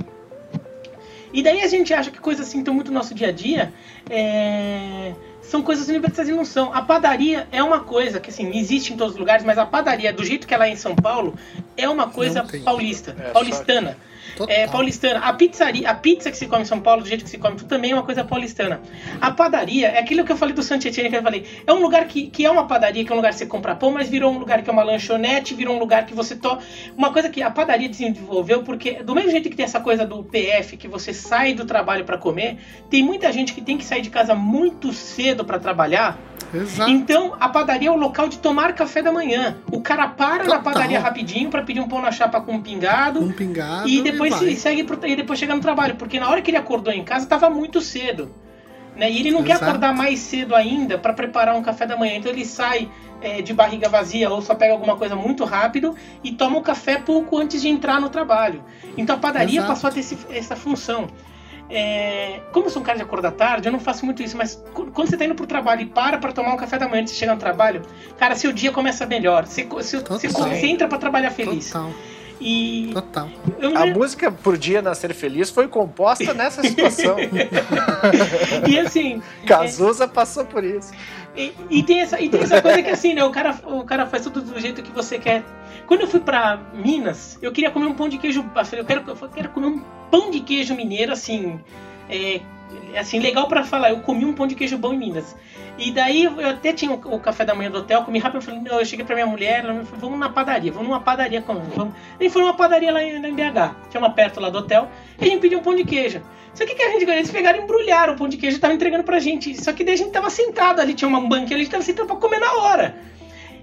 E daí a gente acha que coisas assim estão muito no nosso dia a dia. É são coisas universais e não são. A padaria é uma coisa que assim, existe em todos os lugares, mas a padaria, do jeito que ela é em São Paulo, é uma coisa paulista, é, paulistana. Só é, paulistana. A pizzaria, a pizza que se come em São Paulo, do jeito que se come, também é uma coisa paulistana. A padaria é aquilo que eu falei do Santietene que eu falei. É um lugar que, que é uma padaria, que é um lugar que você compra pão, mas virou um lugar que é uma lanchonete, virou um lugar que você to... Uma coisa que a padaria desenvolveu, porque do mesmo jeito que tem essa coisa do PF, que você sai do trabalho para comer, tem muita gente que tem que sair de casa muito cedo para trabalhar Exato. Então, a padaria é o local de tomar café da manhã. O cara para Total. na padaria rapidinho para pedir um pão na chapa com um pingado. Um pingado. E depois e segue pro, e depois chega no trabalho. Porque na hora que ele acordou em casa, tava muito cedo. Né? E ele não quer Exato. acordar mais cedo ainda para preparar um café da manhã. Então ele sai é, de barriga vazia ou só pega alguma coisa muito rápido e toma o café pouco antes de entrar no trabalho. Então a padaria Exato. passou a ter esse- essa função. É, como eu sou um cara de acordar tarde, eu não faço muito isso, mas quando você tá indo pro trabalho e para pra tomar um café da manhã antes de chegar no trabalho, cara, seu dia começa melhor. Você, você, você concentra pra trabalhar feliz. Total, E total. eu A lembro- música Por Dia Nascer Feliz foi composta nessa situação. (laughs) e assim, (laughs) Cazuza passou por isso. E, e tem essa, e tem essa coisa que assim, né? O cara, o cara faz tudo do jeito que você quer. Quando eu fui pra Minas, eu queria comer um pão de queijo. Eu falei, eu quero, eu quero comer um pão de queijo mineiro, assim. É, assim, legal pra falar. Eu comi um pão de queijo bom em Minas. E daí eu até tinha o, café da manhã do hotel, comi rápido. Eu falei, eu cheguei pra minha mulher, ela falou, vamos na padaria, vamos numa padaria comer. Vamos. E foi numa padaria lá em, lá em BH, tinha uma perto lá do hotel, e a gente pediu um pão de queijo. Só que o que a gente eles pegaram e embrulharam o pão de queijo e estavam entregando pra gente. Só que daí a gente tava sentado ali, tinha uma banquinha, a gente tava sentado pra comer na hora.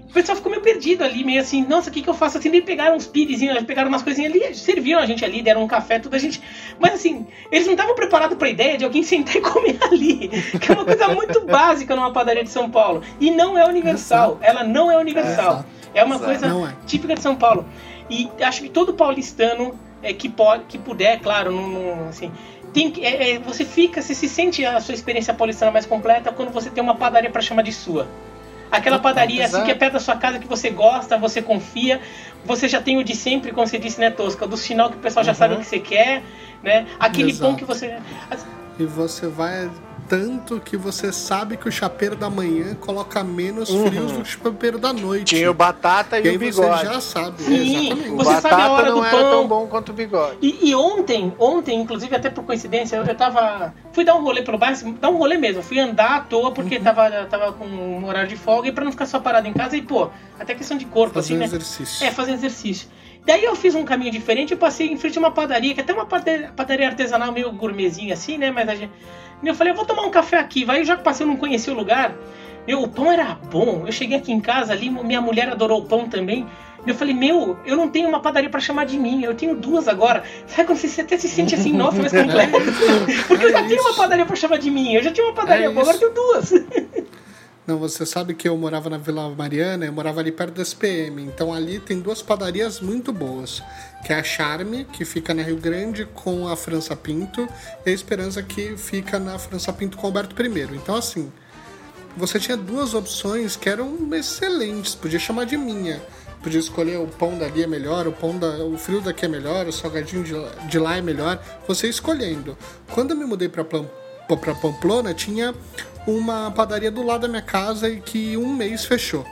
O pessoal ficou meio perdido ali, meio assim, nossa, o que, que eu faço? Assim, daí pegaram uns eles pegaram umas coisinhas ali, serviram a gente ali, deram um café, tudo a gente. Mas assim, eles não estavam preparados pra ideia de alguém (laughs) sentar e comer ali. Que é uma coisa muito (laughs) básica numa padaria de São Paulo. E não é universal. Ela não é universal. É uma coisa é. típica de São Paulo. E acho que todo paulistano é, que, pode, que puder, claro, não, não, assim, tem é, é, você fica, você se sente a sua experiência paulistana mais completa quando você tem uma padaria para chamar de sua. Aquela padaria assim exato. que é perto da sua casa, que você gosta, você confia, você já tem o de sempre, como você disse, né, Tosca? Do sinal que o pessoal já Uhum. sabe o que você quer, né? Aquele pão Exato. que você. E você vai tanto que você sabe que o chapeiro da manhã coloca menos Uhum. frios do que o chapeiro da noite. Tinha o Batata e, e aí o você Bigode. já sabe. Sim, Exatamente. O Você sabe a Batata hora não do era pão. tão bom quanto o Bigode. E, e ontem, ontem, inclusive até por coincidência, eu, eu tava. Fui dar um rolê pelo bairro, assim, dar um rolê mesmo. Fui andar à toa porque Uhum. tava, tava com um horário de folga e pra não ficar só parado em casa e, pô, até questão de corpo, Fazer assim, um né? exercício. É, fazer exercício. Daí eu fiz um caminho diferente, eu passei em frente a uma padaria, que é até uma padaria, padaria artesanal meio gourmetzinha assim, né? Mas a gente. Eu falei, eu vou tomar um café aqui, vai. Eu já que passei, eu não conhecia o lugar. Meu, o pão era bom. Eu cheguei aqui em casa ali, minha mulher adorou o pão também. Eu falei, meu, eu não tenho uma padaria pra chamar de mim, eu tenho duas agora. Sabe quando você até se sente assim, (laughs) nossa, mas completo? (laughs) Porque eu já É tenho uma isso. padaria pra chamar de mim, eu já tinha uma padaria É agora eu isso. tenho duas. (laughs) Não, você sabe que eu morava na Vila Mariana, eu morava ali perto da SPM. Então ali tem duas padarias muito boas. Que é a Charme, que fica na Rio Grande com a França Pinto, e a Esperança, que fica na França Pinto com Alberto I. Então, assim, você tinha duas opções que eram excelentes, podia chamar de minha. Podia escolher o pão dali é melhor, o pão da, o frio daqui é melhor, o salgadinho de, lá- de lá é melhor. Você escolhendo. Quando eu me mudei para para Pamplona, tinha uma padaria do lado da minha casa e que um mês fechou.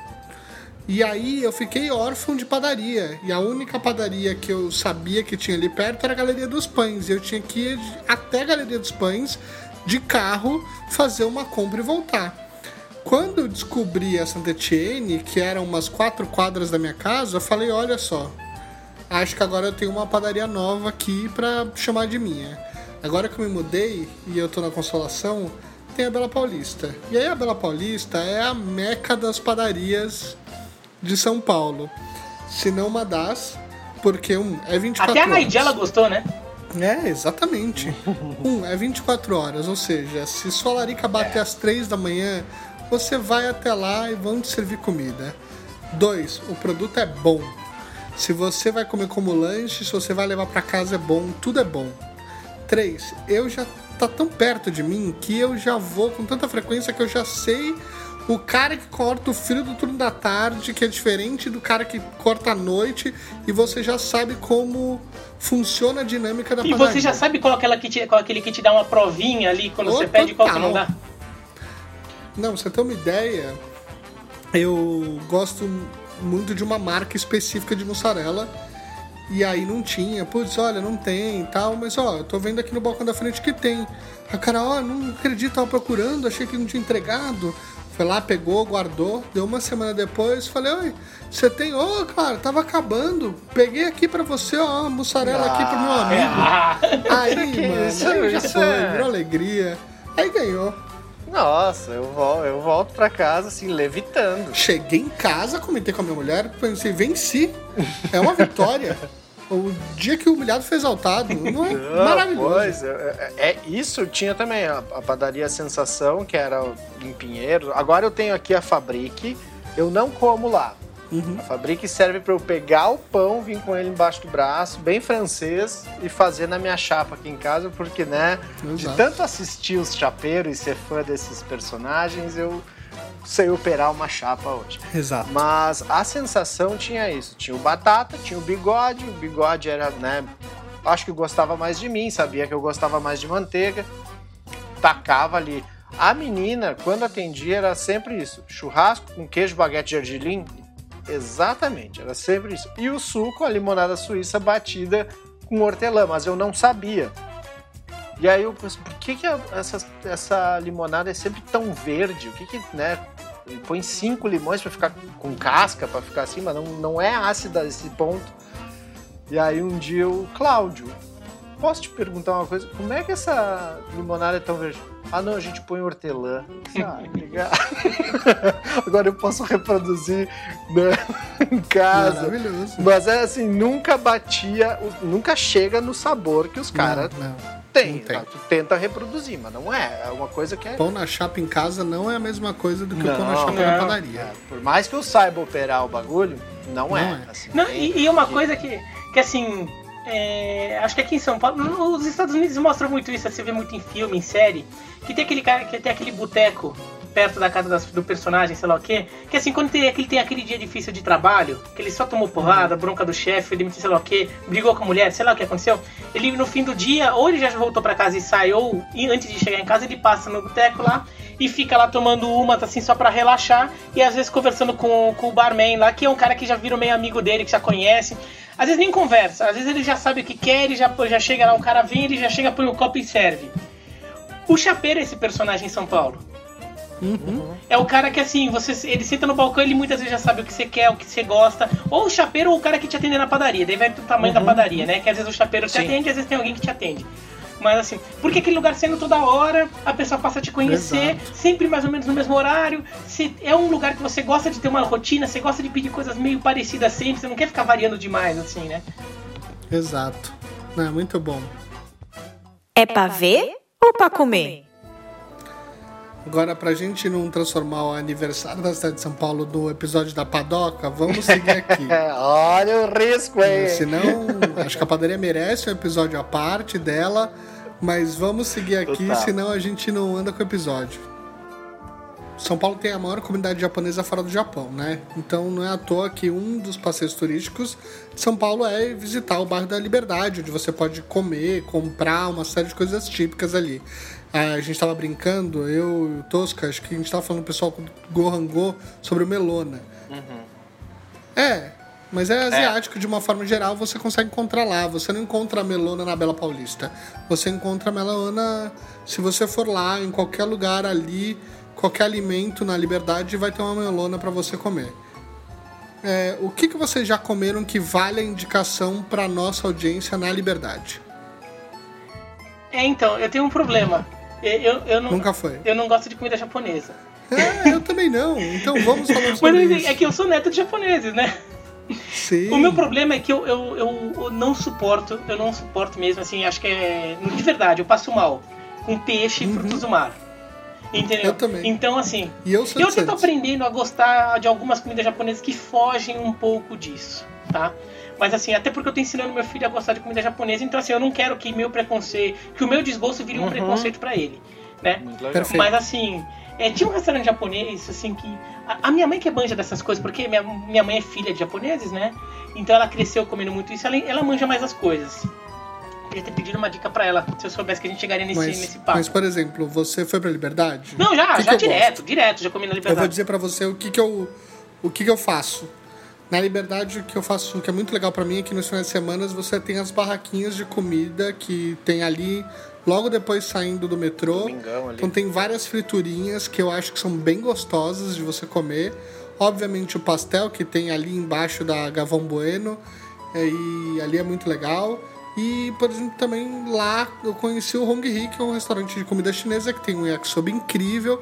E aí eu fiquei órfão de padaria. E a única padaria que eu sabia que tinha ali perto era a Galeria dos Pães. E eu tinha que ir até a Galeria dos Pães de carro, fazer uma compra e voltar. Quando eu descobri a Santa Etienne, que era umas quatro quadras da minha casa, eu falei, olha só, acho que agora eu tenho uma padaria nova aqui pra chamar de minha. Agora que eu me mudei e eu tô na Consolação, tem a Bela Paulista. E aí a Bela Paulista é a meca das padarias de São Paulo. Se não uma das, porque um, é 24 Até a horas. Naidela gostou, né? É, exatamente. (laughs) um, é 24 horas, ou seja, se sua larica bater às 3 da manhã, você vai até lá e vão te servir comida. Dois, o produto é bom. Se você vai comer como lanche, se você vai levar pra casa é bom, tudo é bom. Três, eu já tá tão perto de mim que eu já vou com tanta frequência que eu já sei o cara que corta o frio do turno da tarde, que é diferente do cara que corta à noite, e você já sabe como funciona a dinâmica da E padaria. você já sabe qual, aquela que te, qual aquele que te dá uma provinha ali quando Ô, você pede qual que não total. dá? Não, pra você ter uma ideia, eu gosto muito de uma marca específica de mussarela. E aí não tinha, putz, olha, não tem e tal, mas ó, eu tô vendo aqui no balcão da frente que tem. A cara, ó, não acredito, tava procurando, achei que não tinha entregado. Foi lá, pegou, guardou, deu uma semana depois, falei, oi, você tem? Ô, cara, tava acabando. Peguei aqui pra você, ó, a mussarela aqui pro meu amigo. Ah, (laughs) Aí, que mano, isso, aí já isso foi, é- virou alegria. Aí ganhou. Nossa, eu volto, eu volto pra casa assim, levitando. Cheguei em casa, comentei com a minha mulher, pensei, venci. É uma vitória. (laughs) O dia que o humilhado foi exaltado. Não é Não, maravilhoso. Pois, é, é- é isso. Tinha também a, a padaria Sensação, que era em Pinheiro. Agora eu tenho aqui a Fabrique. Eu não como lá. Uhum. A Fabrique serve para eu pegar o pão, vir com ele embaixo do braço, bem francês, e fazer na minha chapa aqui em casa, porque, né, de Exato. tanto assistir os chapeiros e ser fã desses personagens, eu sei operar uma chapa hoje. Exato. Mas a sensação tinha isso. Tinha o batata, tinha o bigode. O bigode era, né? Acho que gostava mais de mim, sabia que eu gostava mais de manteiga. Tacava ali. A menina, quando atendia, era sempre isso: churrasco com queijo baguete de argilim. Exatamente, era sempre isso. E o suco, a limonada suíça batida com hortelã, mas eu não sabia. E aí eu penso, por que, que essa, essa limonada é sempre tão verde? O que que, né? Ele põe cinco limões pra ficar com casca, pra ficar assim, mas não, não é ácida esse ponto. E aí um dia o Cláudio, posso te perguntar uma coisa? Como é que essa limonada é tão verde? Ah não, a gente põe hortelã. Ah, (laughs) legal. (laughs) Agora eu posso reproduzir né, (laughs) em casa. Maravilhoso. Mas é assim, nunca batia, nunca chega no sabor que os caras Não, não. têm. não tem. tá? Tu tenta reproduzir, mas não é. É uma coisa que é. Pão na chapa em casa não é a mesma coisa do que o pão na Não, chapa na não. padaria. É, Por mais que eu saiba operar o bagulho, não, é. Não é. assim, Não, e, e uma coisa que, que assim, é, acho que aqui em São Paulo, no- os Estados Unidos mostram muito isso, você vê muito em filme, em série, que tem aquele cara que tem aquele boteco perto da casa das- do personagem, sei lá o quê, que assim, quando tem, aquele, tem aquele dia difícil de trabalho, que ele só tomou porrada, bronca do chefe, ele sei lá o quê, brigou com a mulher, sei lá o que aconteceu, ele no fim do dia, ou ele já voltou pra casa e sai, ou e antes de chegar em casa, ele passa no boteco lá e fica lá tomando uma, assim, só pra relaxar, e às vezes conversando com, com o barman lá, que é um cara que já virou meio amigo dele, que já conhece. Às vezes nem conversa, às vezes ele já sabe o que quer, ele já, já chega lá, o cara vem, ele já chega, põe o copo e serve. O Chapeiro é esse personagem em São Paulo. Uhum. É o cara que assim, você, ele senta no balcão, ele muitas vezes já sabe o que você quer, o que você gosta. Ou o chapeiro ou o cara que te atende na padaria. Daí vai do tamanho da padaria, né? Que às vezes o chapeiro te Sim. atende, às vezes tem alguém que te atende. Mas assim, porque aquele lugar sendo toda hora, a pessoa passa a te conhecer, Exato. sempre mais ou menos no mesmo horário. Se é um lugar que você gosta de ter uma rotina, você gosta de pedir coisas meio parecidas sempre, você não quer ficar variando demais, assim, né? Exato. Não, é muito bom. É pra ver ou pra comer? Agora, pra gente não transformar o aniversário da cidade de São Paulo no episódio da padoca, vamos seguir aqui. (laughs) Olha o risco aí. Senão, acho que a padaria merece um episódio à parte dela, mas vamos seguir aqui, Total. senão a gente não anda com o episódio. São Paulo tem a maior comunidade japonesa fora do Japão, né? Então não é à toa que um dos passeios turísticos de São Paulo é visitar o bairro da Liberdade, onde você pode comer, comprar uma série de coisas típicas ali. Ah, A gente tava brincando, eu e o Tosca, acho que a gente tava falando pro pessoal do Gohango sobre o Melona. É, mas é asiático de uma forma geral, você consegue encontrar lá. Você não encontra a melona na Bela Paulista. Você encontra a melona se você for lá, em qualquer lugar ali, qualquer alimento na Liberdade, vai ter uma melona para você comer. É, o que, que vocês já comeram que vale a indicação para nossa audiência na Liberdade? É, então, eu tenho um problema. Eu, eu, não, Nunca foi. eu não gosto de comida japonesa. É, eu também não. Então vamos falar (laughs) sobre Mas isso. é que eu sou neto de japoneses, né? Sim. O meu problema é que eu, eu, eu, eu não suporto, eu não suporto mesmo, assim, acho que é. De verdade, eu passo mal com peixe e frutos do mar. Entendeu? Uhum. Eu também. Então, assim, E eu eu tô aprendendo a gostar de algumas comidas japonesas que fogem um pouco disso, tá? Mas assim, até porque eu tô ensinando meu filho a gostar de comida japonesa, então assim, eu não quero que meu preconceito, que o meu desgosto vire um Uhum. preconceito pra ele, né? Muito legal. Perfeito. Mas assim, é, tinha um restaurante japonês, assim, que. A, a minha mãe que é manja dessas coisas, porque minha, minha mãe é filha de japoneses, né? Então ela cresceu comendo muito isso, ela, ela manja mais as coisas. Queria ter pedido uma dica pra ela, se eu soubesse que a gente chegaria nesse, Mas, nesse papo. mas, por exemplo, você foi pra Liberdade? Não, já, que já que direto, gosto? direto, já comi na Eu vou liberdade. dizer pra você o que que eu o que que eu faço. Na Liberdade, o que eu faço, que é muito legal pra mim, é que nos finais de semana você tem as barraquinhas de comida que tem ali logo depois saindo do metrô. Domingão. Então tem várias friturinhas que eu acho que são bem gostosas de você comer. Obviamente o pastel que tem ali embaixo da Gavão Bueno, é, e ali é muito legal. E, por exemplo, também lá eu conheci o Hong Hee, que é um restaurante de comida chinesa que tem um yakisoba incrível.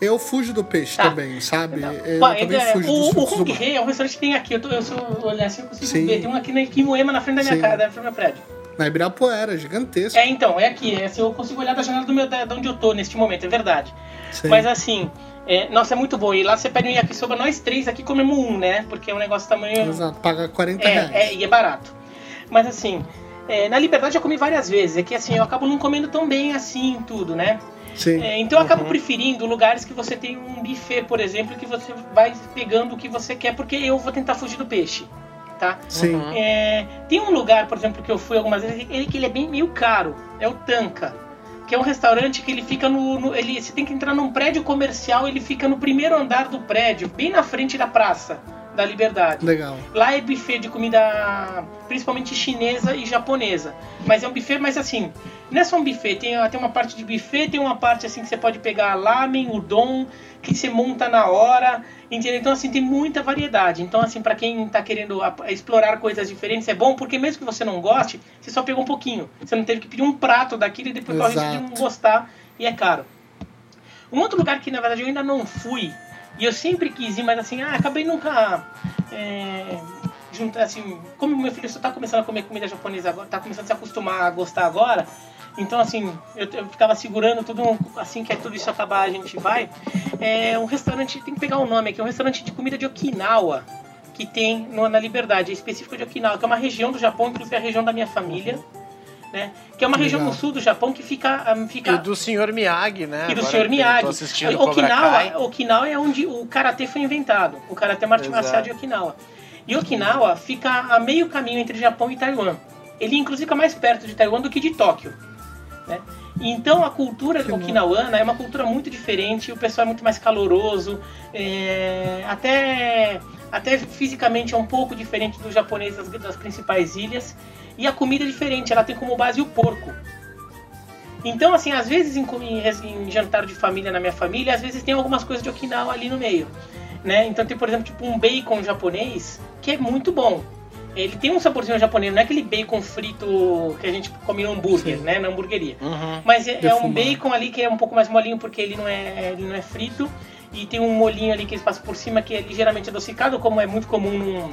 Eu fujo do peixe Tá. também, sabe? Não. Eu também é, fujo o, o Hong. Rei é um restaurante que tem aqui. Eu, tô, eu sou olhar assim, eu consigo Sim. ver. Tem um aqui na Moema, na frente da minha Sim. casa, da frente do meu prédio. Na Ibirapuera, gigantesco. É, então, é aqui. É, assim, eu consigo olhar da janela do meu, da, de onde eu tô neste momento, é verdade. Sim. Mas assim, é, nossa, é muito bom. E lá você pede um yakisoba, nós três aqui comemos um, né? Porque é um negócio tamanho. Exato, paga 40 reais. É, é, e é barato. Mas assim, é, na Liberdade eu comi várias vezes. É que assim, eu acabo não comendo tão bem assim tudo, né? Sim. É, então eu acabo preferindo lugares que você tem um buffet, por exemplo, que você vai pegando o que você quer, porque eu vou tentar fugir do peixe, tá? Sim. É, tem um lugar, por exemplo, que eu fui algumas vezes, ele que ele é bem meio caro, é o Tanca, que é um restaurante que ele fica no, no- ele você tem que entrar num prédio comercial, ele fica no primeiro andar do prédio, bem na frente da praça da Liberdade. Legal. Lá é buffet de comida principalmente chinesa e japonesa. Mas é um buffet, mas assim, não é só um buffet, tem, tem uma parte de buffet, tem uma parte assim que você pode pegar lamen, udon, que você monta na hora, entendeu? Então assim, tem muita variedade. Então assim, para quem tá querendo explorar coisas diferentes é bom, porque mesmo que você não goste, você só pegou um pouquinho. Você não teve que pedir um prato daquilo e depois corre de não gostar e é caro. Um outro lugar que na verdade eu ainda não fui, e eu sempre quis ir, mas assim, ah, acabei nunca. É, juntar, assim, como meu filho só tá começando a comer comida japonesa agora, tá começando a se acostumar a gostar agora, então assim, eu, eu ficava segurando tudo, assim que é tudo isso acabar, a gente vai. É um restaurante, tem que pegar o nome aqui, é um restaurante de comida de Okinawa, que tem no- na Liberdade, é específico de Okinawa, que é uma região do Japão, inclusive é a região da minha família. Né? Que é uma região Legal. no sul do Japão que fica, ah, fica E do Sr. Miyagi, né? e do Agora que Miyagi. Okinawa, Kai. Okinawa é onde o karatê foi inventado. O karatê é uma arte marcial de Okinawa. E Okinawa fica a meio caminho entre Japão e Taiwan. Ele inclusive fica mais perto de Taiwan do que de Tóquio. Né? Então a cultura Que bom. okinawana é uma cultura muito diferente, o pessoal é muito mais caloroso, é, até, até fisicamente é um pouco diferente do japonês das, das principais ilhas. E a comida é diferente, ela tem como base o porco. Então, assim, às vezes em, em em jantar de família na minha família, às vezes tem algumas coisas de Okinawa ali no meio. Né? Então tem, por exemplo, tipo um bacon japonês, que é muito bom. Ele tem um saborzinho japonês, não é aquele bacon frito que a gente come no hambúrguer, Sim. né? Na hamburgueria. Uhum. Mas é, é um bacon ali que é um pouco mais molinho porque ele não é, ele não é frito. E tem um molinho ali que eles passam por cima que é ligeiramente adocicado, como é muito comum no,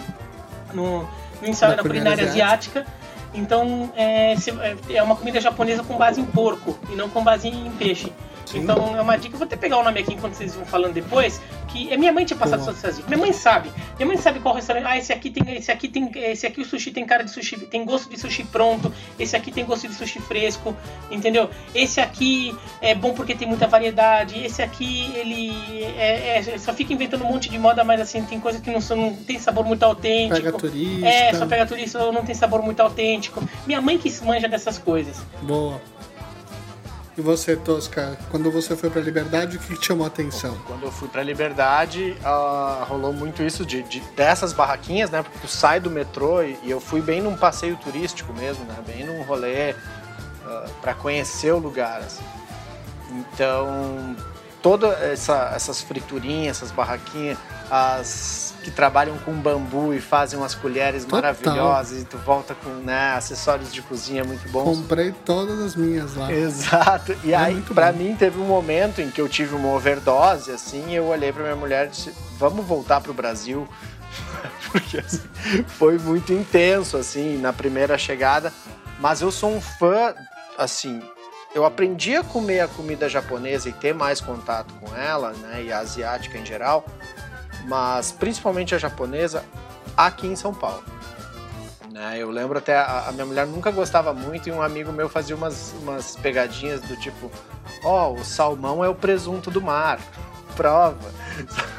no, no ensaio da culinária culinária asiática. Então é, se- é uma comida japonesa com base em porco e não com base em peixe. Sim. Então é uma dica, eu vou até pegar o nome aqui enquanto vocês vão falando depois, que é minha mãe tinha passado todas essas dicas. Minha mãe sabe. Minha mãe sabe qual restaurante. Ah, esse aqui tem, esse aqui tem, esse aqui o sushi tem cara de sushi, tem gosto de sushi pronto. Esse aqui tem gosto de sushi fresco, entendeu? Esse aqui é bom porque tem muita variedade. Esse aqui ele é, é- só fica inventando um monte de moda, mas assim tem coisas que não são, não tem sabor muito autêntico. Pega turista. É, só pega turista, não tem sabor muito autêntico. Minha mãe que manja dessas coisas. Boa. E você, Tosca, quando você foi pra Liberdade, o que que te chamou a atenção? Quando eu fui pra Liberdade, ah, rolou muito isso de, de- dessas barraquinhas, né? Porque tu sai do metrô e, e eu fui bem num passeio turístico mesmo, né? Bem num rolê ah, pra conhecer o lugar. assim. Então, toda essa, essas friturinhas, essas barraquinhas, as que trabalham com bambu e fazem umas colheres Total. maravilhosas e tu volta com né, acessórios de cozinha muito bons. Comprei todas as minhas lá. Exato. E É aí, bom. mim, teve um momento em que eu tive uma overdose, assim, e eu olhei pra minha mulher e disse, vamos voltar pro Brasil. (laughs) Porque assim, foi muito intenso, assim, na primeira chegada. Mas eu sou um fã, assim, eu aprendi a comer a comida japonesa e ter mais contato com ela, né, e a asiática em geral, mas principalmente a japonesa aqui em São Paulo. Né, eu lembro até, a, a minha mulher nunca gostava muito e um amigo meu fazia umas, umas pegadinhas do tipo: Ó, o salmão é o presunto do mar, prova.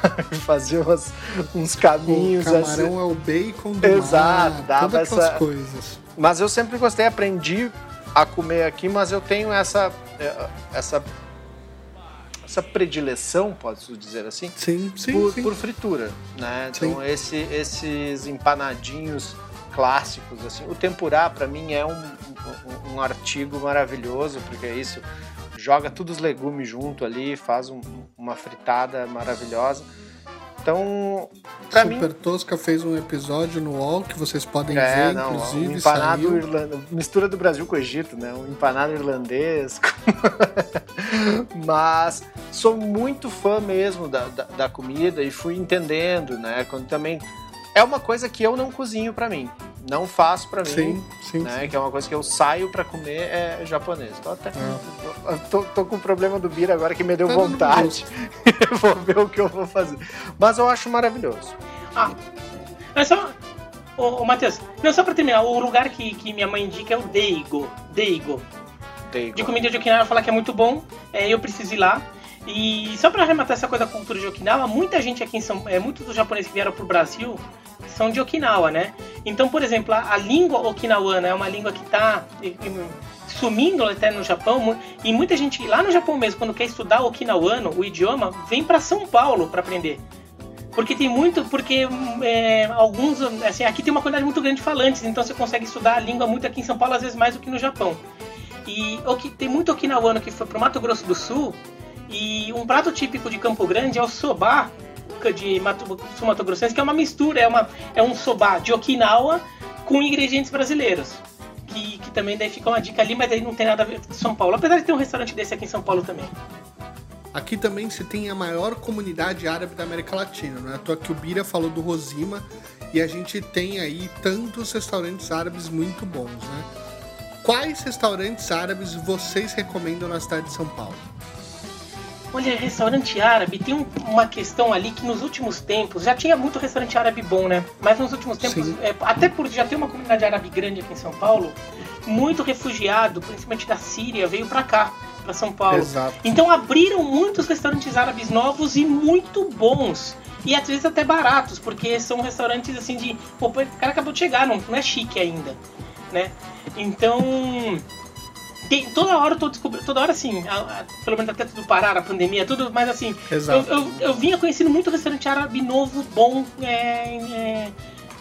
Sabe? (laughs) Fazia umas- uns O caminhos assim. camarão é o bacon do Exato, mar, dava essa- coisas. Mas eu sempre gostei, aprendi a comer aqui, mas eu tenho essa eh, essa essa predileção, posso dizer assim, Sim, sim, por, sim. por fritura, né? Então esse, esses empanadinhos clássicos assim, o tempurá para mim é um, um, um artigo maravilhoso porque é isso joga todos os legumes junto ali, faz um- uma fritada maravilhosa. Então, para mim Super Tosca fez um episódio no UOL que vocês podem é, ver, não, um inclusive, empanado saiu. mistura do Brasil com o Egito, né? Um empanado irlandês. (laughs) Mas sou muito fã mesmo da, da, da comida e fui entendendo, né? Quando também é uma coisa que eu não cozinho para mim não faço para mim, sim, sim, né? sim. Que é uma coisa que eu saio para comer é japonês. Tô até tô, tô, com o problema do Bira agora que me deu Tá vontade. (laughs) vou ver o que eu vou fazer. Mas eu acho maravilhoso. Ah, mas só. Ô, ô Matheus, não, só pra terminar, o lugar que, que minha mãe indica é o Deigo. Deigo. Deigo. De comida de Okinawa, falar que é muito bom, é, eu preciso ir lá. E só pra arrematar essa coisa da cultura de Okinawa, muita gente aqui em São é, muitos dos japoneses que vieram pro Brasil são de Okinawa, né? Então, por exemplo, a, a língua okinawana é uma língua que está sumindo até no Japão e muita gente lá no Japão mesmo, quando quer estudar okinawano, o idioma, vem para São Paulo para aprender. Porque tem muito, porque é, alguns, assim, aqui tem uma quantidade muito grande de falantes, então você consegue estudar a língua muito aqui em São Paulo, às vezes mais do que no Japão. E tem muito okinawano que foi pro Mato Grosso do Sul, e um prato típico de Campo Grande é o soba, de Mato, Grossense, que é uma mistura, é, uma, é um soba de Okinawa com ingredientes brasileiros. Que, que também daí fica uma dica ali, mas aí não tem nada a ver com São Paulo. Apesar de ter um restaurante desse aqui em São Paulo também. Aqui também se tem a maior comunidade árabe da América Latina, não é à toa que o Bira falou do Rosima e a gente tem aí tantos restaurantes árabes muito bons, né? Quais restaurantes árabes vocês recomendam na cidade de São Paulo? Olha, restaurante árabe tem um, uma questão ali que nos últimos tempos já tinha muito restaurante árabe bom, né? Mas nos últimos tempos, é, até por já ter uma comunidade árabe grande aqui em São Paulo, muito refugiado, principalmente da Síria, veio para cá, para São Paulo. Exato. Então abriram muitos restaurantes árabes novos e muito bons. E às vezes até baratos, porque são restaurantes assim de. Pô, o cara acabou de chegar, não, não é chique ainda, né? Então tem, toda hora eu tô descobrindo, toda hora assim, a, a, pelo menos até tudo parar, a pandemia, tudo, mas assim, eu, eu, eu, vinha conhecendo muito restaurante árabe novo, bom, é, é,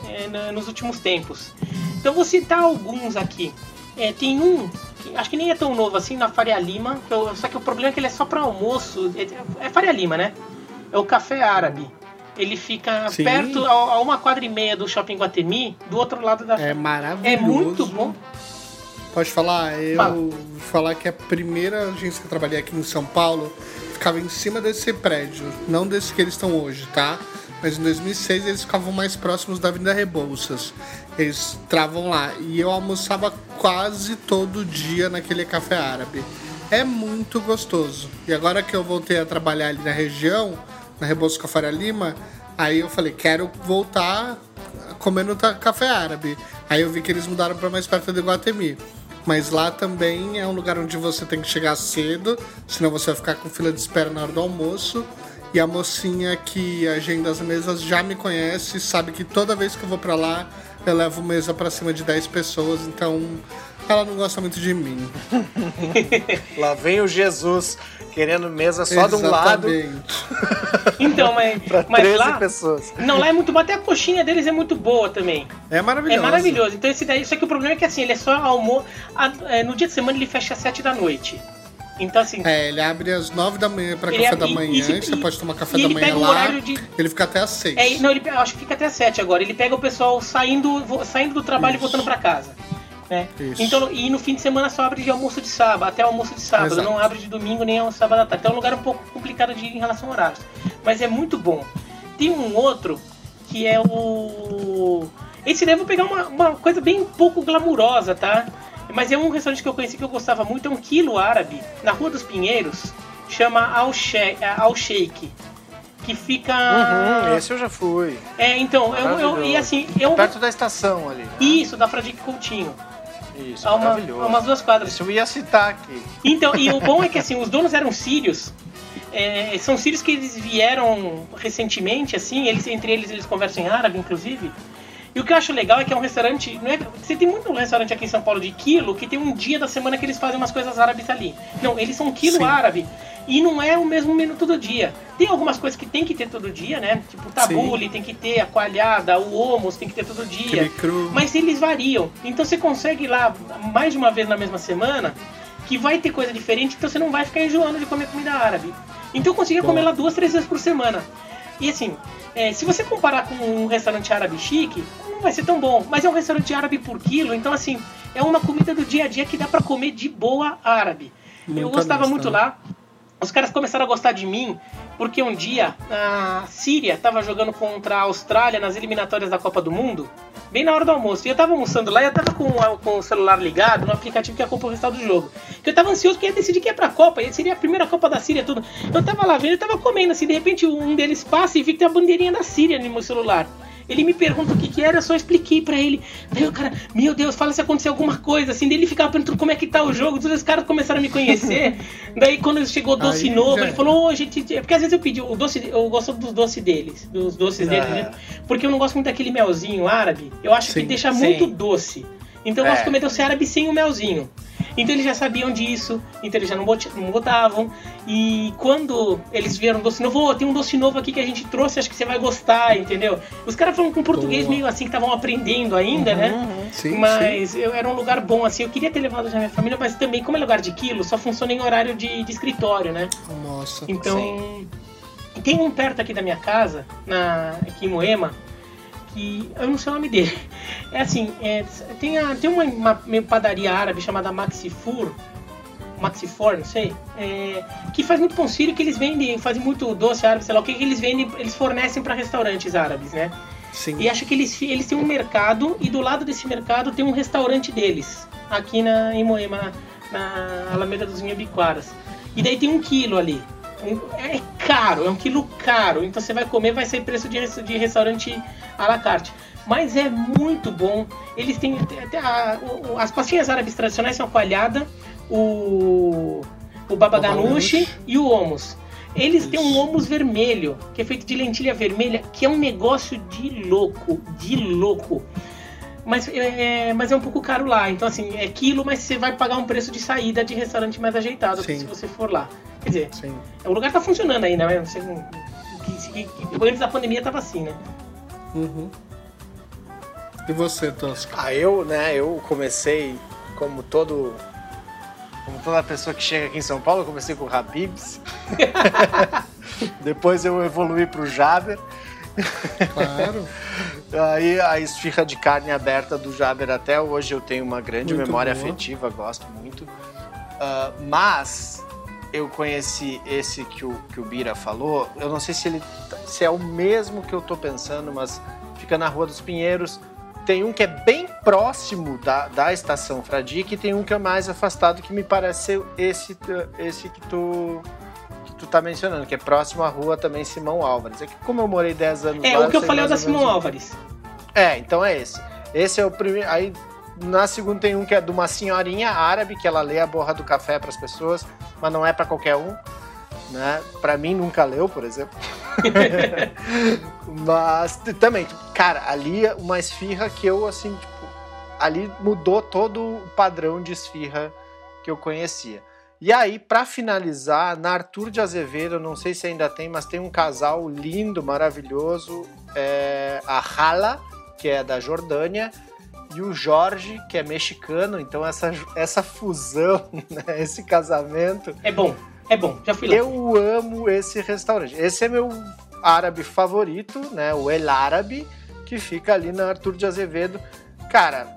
é, nos últimos tempos. Então vou citar alguns aqui. É, tem um, que acho que nem é tão novo assim, na Faria Lima, que eu, só que o problema é que ele é só para almoço, é, é, Faria Lima, né? É o Café Árabe. Ele fica Sim. perto, a, a, uma quadra e meia do Shopping Guatemi, do outro lado da... É maravilhoso. É muito bom. Pode falar? Eu Fala. falar que a primeira agência que eu trabalhei aqui em São Paulo ficava em cima desse prédio, não desse que eles estão hoje, tá? Mas em 2006 eles ficavam mais próximos da Avenida Rebouças. Eles travam lá e eu almoçava quase todo dia naquele café árabe. É muito gostoso. E agora que eu voltei a trabalhar ali na região, na Rebouças com a Faria Lima, aí eu falei, quero voltar comendo café árabe. Aí eu vi que eles mudaram para mais perto do Guatemi. Mas lá também é um lugar onde você tem que chegar cedo, senão você vai ficar com fila de espera na hora do almoço. E a mocinha que agenda as mesas já me conhece, sabe que toda vez que eu vou para lá, eu levo mesa para cima de 10 pessoas, então ela não gosta muito de mim. (laughs) lá vem o Jesus querendo mesa só de um lado. (laughs) Então, mas, pra mas 13 lá, pessoas. Não, lá é muito bom. Até a coxinha deles é muito boa também. É maravilhoso. É maravilhoso. Então esse daí, só que o problema é que assim, ele é só almoço. É, no dia de semana ele fecha às 7 da noite. Então assim. É, ele abre às 9 da manhã para café é, da manhã. E, e, você pode tomar café da manhã lá. De... Ele fica até às 6. É, não, ele acho que fica até às 7 agora. Ele pega o pessoal saindo, saindo do trabalho Isso. e voltando para casa. Né? Então, e no fim de semana só abre de almoço de sábado, até almoço de sábado, Exato. não abre de domingo nem ao sábado à tarde. Então é um lugar um pouco complicado de ir em relação a horários. Mas é muito bom. Tem um outro que é o. Esse daí eu vou pegar uma, uma coisa bem pouco glamurosa, tá? Mas é um restaurante que eu conheci que eu gostava muito, é um quilo árabe, na Rua dos Pinheiros, chama Al, She Al Sheikh. Que fica. Uhum, esse eu já fui. É, então, eu, eu, e assim. Eu... Perto da estação ali. Né? Isso, da Fradique Coutinho. Isso, há, uma, maravilhoso. umas duas quadras. Isso eu ia citar aqui. Então, e o bom é que (laughs) assim, os donos eram sírios. É, são sírios que eles vieram recentemente, assim, eles, entre eles eles conversam em árabe, inclusive. E o que eu acho legal é que é um restaurante. Não é, você tem muito restaurante aqui em São Paulo de quilo que tem um dia da semana que eles fazem umas coisas árabes ali. Não, eles são quilo Sim. árabe. E não é o mesmo menu todo dia. Tem algumas coisas que tem que ter todo dia, né? Tipo tabule, Sim. tem que ter a coalhada, o hummus tem que ter todo dia. Mas eles variam. Então você consegue ir lá mais de uma vez na mesma semana que vai ter coisa diferente, então você não vai ficar enjoando de comer comida árabe. Então eu conseguia Bom. comer lá duas, três vezes por semana. E assim, é, se você comparar com um restaurante árabe chique, não vai ser tão bom. Mas é um restaurante árabe por quilo, então assim, é uma comida do dia a dia que dá para comer de boa árabe. Muito eu gostava muito lá. os caras começaram a gostar de mim porque um dia a Síria estava jogando contra a Austrália nas eliminatórias da Copa do Mundo, bem na hora do almoço. E eu tava almoçando lá e eu tava com, com o celular ligado no aplicativo que acompanha o resultado do jogo. Que eu tava ansioso porque ia decidir que ia pra Copa, e seria a primeira Copa da Síria tudo. Eu tava lá vendo, eu tava comendo assim, de repente um deles passa e vi que tem a bandeirinha da Síria no meu celular. Ele me pergunta o que, que era, eu só expliquei para ele. Daí o cara, meu Deus, fala se aconteceu alguma coisa, assim. Daí ele ficava perguntando como é que tá o jogo. Todos os caras começaram a me conhecer. (laughs) Daí quando chegou doce Aí, novo, já... ele falou, ô, oh, gente. Porque às vezes eu pedi o doce, eu gosto dos doces deles, dos doces deles, né? Porque eu não gosto muito daquele melzinho árabe. Eu acho sim, que deixa sim. muito doce. Então eu gosto de é. comer doce árabe sem o melzinho. Então eles já sabiam disso, então eles já não, botavam. E quando eles vieram doce novo, oh, tem um doce novo aqui que a gente trouxe, acho que você vai gostar, entendeu? Os caras falam com português meio assim, que estavam aprendendo ainda, uhum, né? Uhum. Sim, mas sim. Eu, era um lugar bom, assim. Eu queria ter levado já minha família, mas também, como é lugar de quilo, só funciona em horário de, de escritório, né? Nossa. Então. Sim. Tem um perto aqui da minha casa, na, aqui em Moema, que eu não sei o nome dele. É assim, é, tem, a, tem uma, uma, padaria árabe chamada Maxifur, Maxifor, não sei, é, que faz muito pão sírio, que eles vendem, fazem muito doce árabe, sei lá o que, que eles vendem, eles fornecem para restaurantes árabes, né? Sim. E acho que eles, eles têm um mercado e do lado desse mercado tem um restaurante deles, aqui na, em Moema, na, na Alameda dos Inhabiquaras. E daí tem um quilo ali é caro, é um quilo caro. Então você vai comer, vai ser preço de, de restaurante à la carte. Mas é muito bom. Eles têm. Até a, as pastinhas árabes tradicionais são a coalhada, o, o baba ganoush e o hummus. Eles têm um hummus vermelho, que é feito de lentilha vermelha, que é um negócio de louco, de louco. Mas é, mas é um pouco caro lá. Então, assim, é quilo, mas você vai pagar um preço de saída de restaurante mais ajeitado Sim. se você for lá. Quer dizer, Sim. o lugar tá funcionando ainda, né? Você, que, que, antes da pandemia tava assim, né? Uhum. E você, Tosco? Ah, eu, né, eu comecei como todo. Como toda pessoa que chega aqui em São Paulo, eu comecei com o Habibs. (laughs) (laughs) Depois eu evolui pro Jaber. Claro. (laughs) Aí a esfirra de carne aberta do Jaber até hoje eu tenho uma grande muito memória boa. afetiva, gosto muito. Uh, mas eu conheci esse que o, que o Bira falou, eu não sei se ele se é o mesmo que eu tô pensando, mas fica na Rua dos Pinheiros. Tem um que é bem próximo da, da estação Fradique e tem um que é mais afastado que me parece esse, esse que tu tu tá mencionando, que é próximo à rua também Simão Álvares. É que como eu morei 10 anos é, lá... É, o que eu, eu falei é o da Simão Álvares. É, então é esse. Esse é o primeiro... Aí na segunda tem um que é de uma senhorinha árabe, que ela lê a borra do café para as pessoas, mas não é para qualquer um. Né? Para mim nunca leu, por exemplo. (laughs) mas também, tipo, cara, ali é uma esfirra que eu assim, tipo, ali mudou todo o padrão de esfirra que eu conhecia. E aí, para finalizar, na Arthur de Azevedo, não sei se ainda tem, mas tem um casal lindo, maravilhoso, é a Hala, que é da Jordânia, e o Jorge, que é mexicano, então essa, essa fusão, (laughs) né, esse casamento. É bom, é bom, já fui lá. Eu amo esse restaurante. Esse é meu árabe favorito, né? O El Árabe, que fica ali na Arthur de Azevedo. Cara,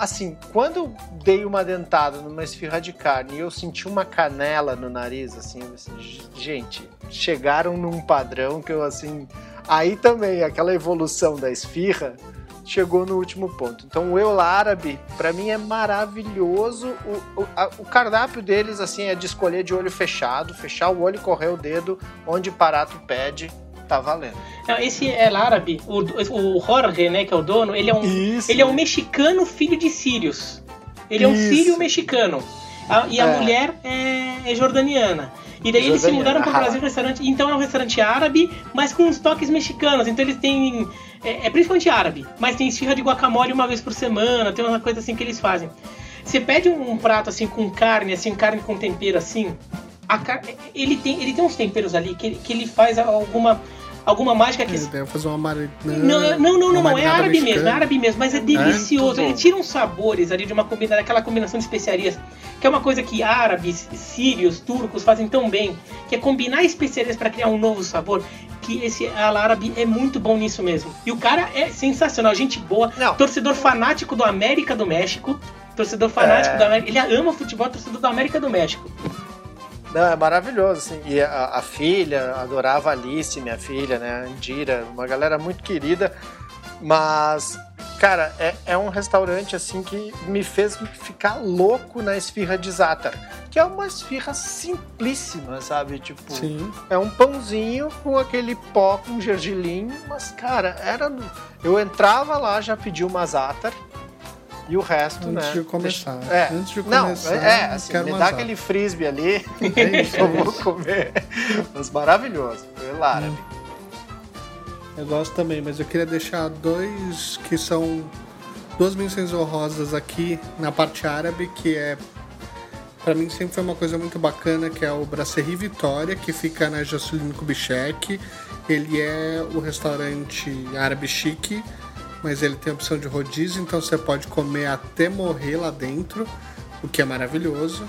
assim, quando eu dei uma dentada numa esfirra de carne e eu senti uma canela no nariz, assim, assim, gente, chegaram num padrão que eu, assim. Aí também, aquela evolução da esfirra chegou no último ponto. Então o El Árabe, para mim, é maravilhoso. O, o, a, o, cardápio deles, assim, é de escolher de olho fechado, fechar o olho e correr o dedo, onde parar tu pede, tá valendo. Não, esse El Árabe, o, o Jorge, né, que é o dono, ele é um, Isso. ele é um mexicano filho de sírios. Ele é um sírio mexicano. A, e a é. mulher é, é jordaniana. E daí eles se mudaram para o Brasil restaurante. Então é um restaurante árabe, mas com uns toques mexicanos. Então eles têm. É, é principalmente árabe, mas tem esfirra de guacamole uma vez por semana, tem uma coisa assim que eles fazem. Você pede um, um prato assim com carne, assim, carne com tempero assim. Car... ele, tem, ele tem uns temperos ali que, que ele faz alguma alguma mágica que. Deve fazer uma marinada. Não, não, não, não, não é árabe mexicana. mesmo, é árabe mesmo, mas é, é? delicioso. É? Ele tira uns sabores ali de uma combinação, aquela combinação de especiarias, que é uma coisa que árabes, sírios, turcos fazem tão bem, que é combinar especiarias para criar um novo sabor. Que esse al árabe é muito bom nisso mesmo. E o cara é sensacional, gente boa, não. torcedor fanático do América do México. Torcedor fanático é... do América. Ele ama futebol, torcedor do América do México. Não, é maravilhoso, assim. E a, a, filha, adorava Alice, minha filha, né? A Indira, uma galera muito querida. Mas, cara, é, é um restaurante, assim, que me fez ficar louco na esfirra de Zatar. Que é uma esfirra simplíssima, sabe? Tipo, Sim. é um pãozinho com aquele pó com gergelim. Mas, cara, era... Eu entrava lá, já pedi uma Zatar e o resto, Antes né? de começar. deixa- É. Antes de Não, começar, é, assim, me dá aquele frisbee ali, (laughs) É isso, eu é vou isso. comer. Mas maravilhoso, pelo árabe. Eu gosto também, mas eu queria deixar dois que são duas menções honrosas aqui na parte árabe, que é Pra mim sempre foi uma coisa muito bacana, que é o Brasserie Vitória, que fica na Juscelino Kubitschek. Ele é o restaurante árabe chique, mas ele tem a opção de rodízio, então você pode comer até morrer lá dentro, o que é maravilhoso.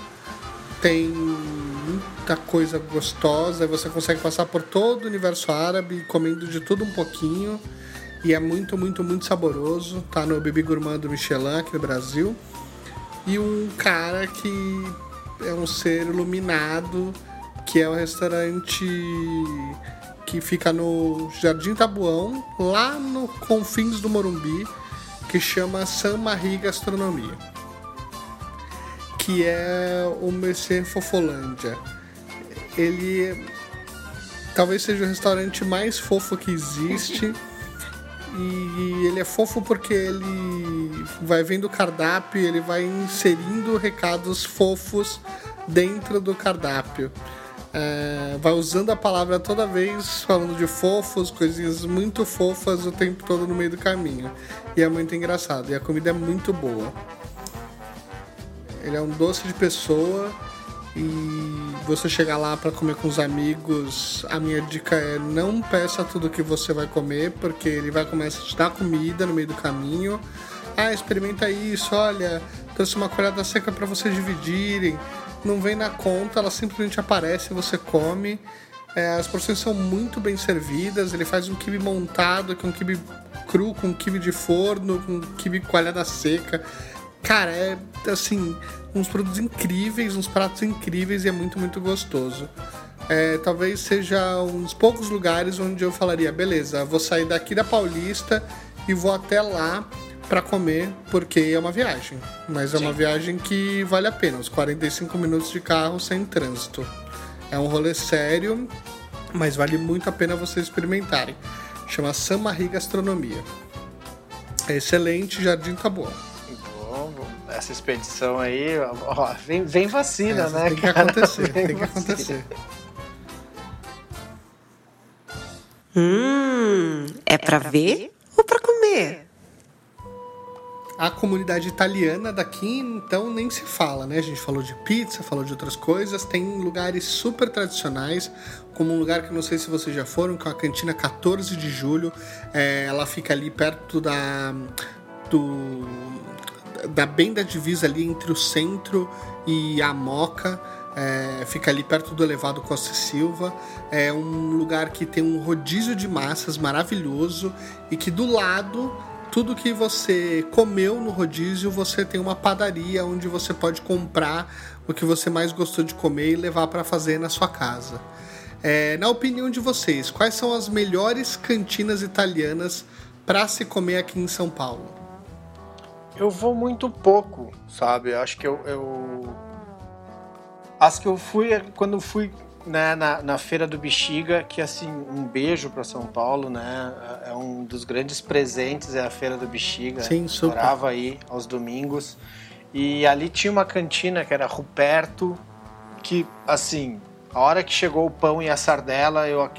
Tem muita coisa gostosa, você consegue passar por todo o universo árabe, comendo de tudo um pouquinho. E é muito, muito, muito saboroso. Tá no Bibi Gourmand do Michelin aqui no Brasil e um cara que é um ser iluminado, que é o restaurante que fica no Jardim Tabuão, lá no confins do Morumbi, que chama San Marie Gastronomia, que é o Mercê Fofolândia. Ele talvez seja o restaurante mais fofo que existe. (laughs) E ele é fofo porque ele vai vendo o cardápio e ele vai inserindo recados fofos dentro do cardápio. É, vai usando a palavra toda vez, falando de fofos, coisinhas muito fofas o tempo todo no meio do caminho. E é muito engraçado. E a comida é muito boa. Ele é um doce de pessoa e você chegar lá para comer com os amigos, a minha dica é não peça tudo que você vai comer, porque ele vai começar a te dar comida no meio do caminho. Ah, experimenta isso, olha, trouxe uma colherada seca para vocês dividirem. Não vem na conta, ela simplesmente aparece você come. É, as porções são muito bem servidas. Ele faz um kibe montado, com um kibe cru, com um kibe de forno, com um kibe coalhada seca. Cara, é assim, uns produtos incríveis, uns pratos incríveis e é muito, muito gostoso. É, talvez seja um dos poucos lugares onde eu falaria, beleza, vou sair daqui da Paulista e vou até lá para comer, porque é uma viagem. Mas é uma viagem que vale a pena, uns 45 minutos de carro sem trânsito. É um rolê sério, mas vale muito a pena vocês experimentarem. Chama San Marie Gastronomia. É excelente, Jardim Taboão. Bom, bom, essa expedição aí, ó, vem, vem vacina, Essa né? tem que cara? acontecer, Vem tem que vacina. acontecer. Hum, é pra ver ou pra comer? A comunidade italiana daqui, então, nem se fala, né? A gente falou de pizza, falou de outras coisas. Tem lugares super tradicionais, como um lugar que não sei se vocês já foram, que é a Cantina 14 de Julho. É, ela fica ali perto da. do. da bem da divisa ali entre o centro e a Moca. É, fica ali perto do elevado Costa e Silva. É um lugar que tem um rodízio de massas maravilhoso e que do lado tudo que você comeu no rodízio, você tem uma padaria onde você pode comprar o que você mais gostou de comer e levar para fazer na sua casa. É, na opinião de vocês, quais são as melhores cantinas italianas para se comer aqui em São Paulo? Eu vou muito pouco, sabe? Acho que eu. eu... Que eu fui, é quando eu fui né, na, na Feira do Bexiga, que assim, um beijo para São Paulo, né? É um dos grandes presentes, é a Feira do Bexiga. Sim, super. Morava aí aos domingos. E ali tinha uma cantina que era Ruperto, que assim, a hora que chegou o pão e a sardela, eu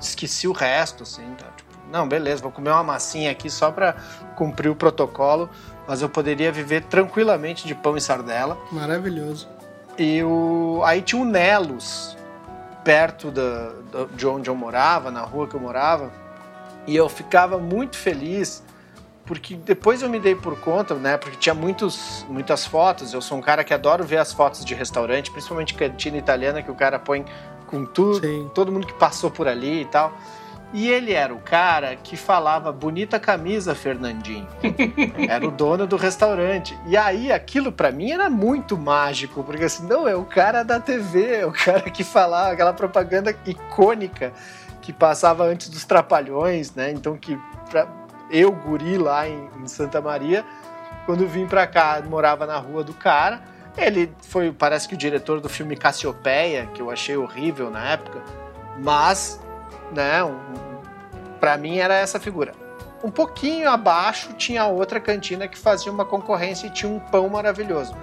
esqueci o resto, assim, tá? Tipo, não, beleza, vou comer uma massinha aqui só para cumprir o protocolo, mas eu poderia viver tranquilamente de pão e sardela. Maravilhoso. E o... aí tinha o Nelos, perto da, da- de onde eu morava, na rua que eu morava, e eu ficava muito feliz, porque depois eu me dei por conta, né, porque tinha muitos, muitas fotos, eu sou um cara que adoro ver as fotos de restaurante, principalmente cantina italiana, que o cara põe com tudo, Sim. todo mundo que passou por ali e tal. E ele era o cara que falava bonita camisa, Fernandinho. (laughs) Era o dono do restaurante. E aí aquilo para mim era muito mágico, porque assim, não, é o cara da TV, é o cara que falava aquela propaganda icônica que passava antes dos Trapalhões, né? Então que pra, eu, guri lá em, em Santa Maria, quando vim pra cá, morava na rua do cara. Ele foi, parece que o diretor do filme Cassiopeia, que eu achei horrível na época, mas, né, um, para mim era essa figura. Um pouquinho abaixo tinha outra cantina que fazia uma concorrência e tinha um pão maravilhoso.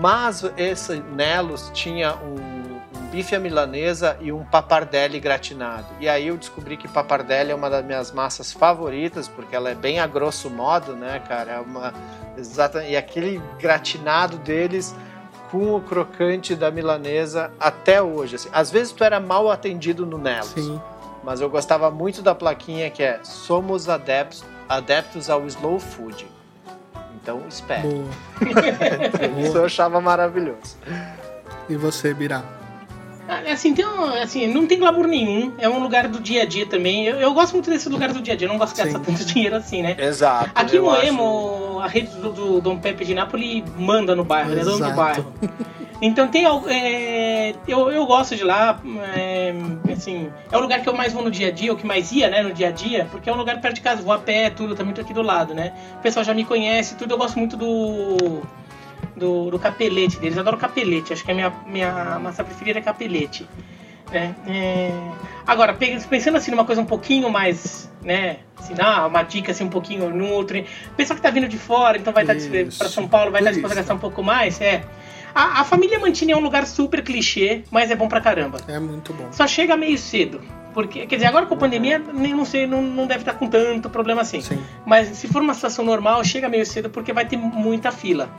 Mas esse Nelos tinha um, um bife à milanesa e um papardelli gratinado. E aí eu descobri que papardelli é uma das minhas massas favoritas, porque ela é bem a grosso modo, né, cara? É uma exata e aquele gratinado deles com o crocante da milanesa até hoje. Assim. Às vezes tu era mal atendido no Nelos. Sim. Mas eu gostava muito da plaquinha que é Somos adeptos, adeptos ao slow food. Então espere. (laughs) Isso eu achava maravilhoso. E você, Birá? Ah, Assim, tem um- assim, não tem glamour nenhum. É um lugar do dia a dia também. Eu, eu gosto muito desse lugar do dia a dia. Eu não gosto de gastar Sim. tanto (laughs) dinheiro assim, né? Exato. Aqui em eu Moemo, a rede do, do Dom Pepe de Nápoles manda no bairro, ele é dono do Exato. bairro. (laughs) Então tem algo. é, eu, eu gosto de lá, é, assim, é o lugar que eu mais vou no dia a dia, o que mais ia, né, no dia a dia, porque é um lugar perto de casa, vou a pé, tudo, tá muito aqui do lado, né? O pessoal já me conhece, tudo, eu gosto muito do. Do, do capelete deles, eu adoro capelete, acho que a minha, minha massa preferida é capelete. né? É, Agora, pe- pensando assim numa coisa um pouquinho mais, né? Assim, ah, uma dica assim um pouquinho no outro. Pessoal que tá vindo de fora, então vai estar Isso. para São Paulo, vai estar disposto a gastar um pouco mais, é. A, a família Mantini é um lugar super clichê, mas é bom pra caramba. É muito bom. Só chega meio cedo. Porque, quer dizer, agora com a pandemia, nem não sei, não, não deve estar com tanto problema assim. Sim. Mas se for uma situação normal, chega meio cedo porque vai ter muita fila.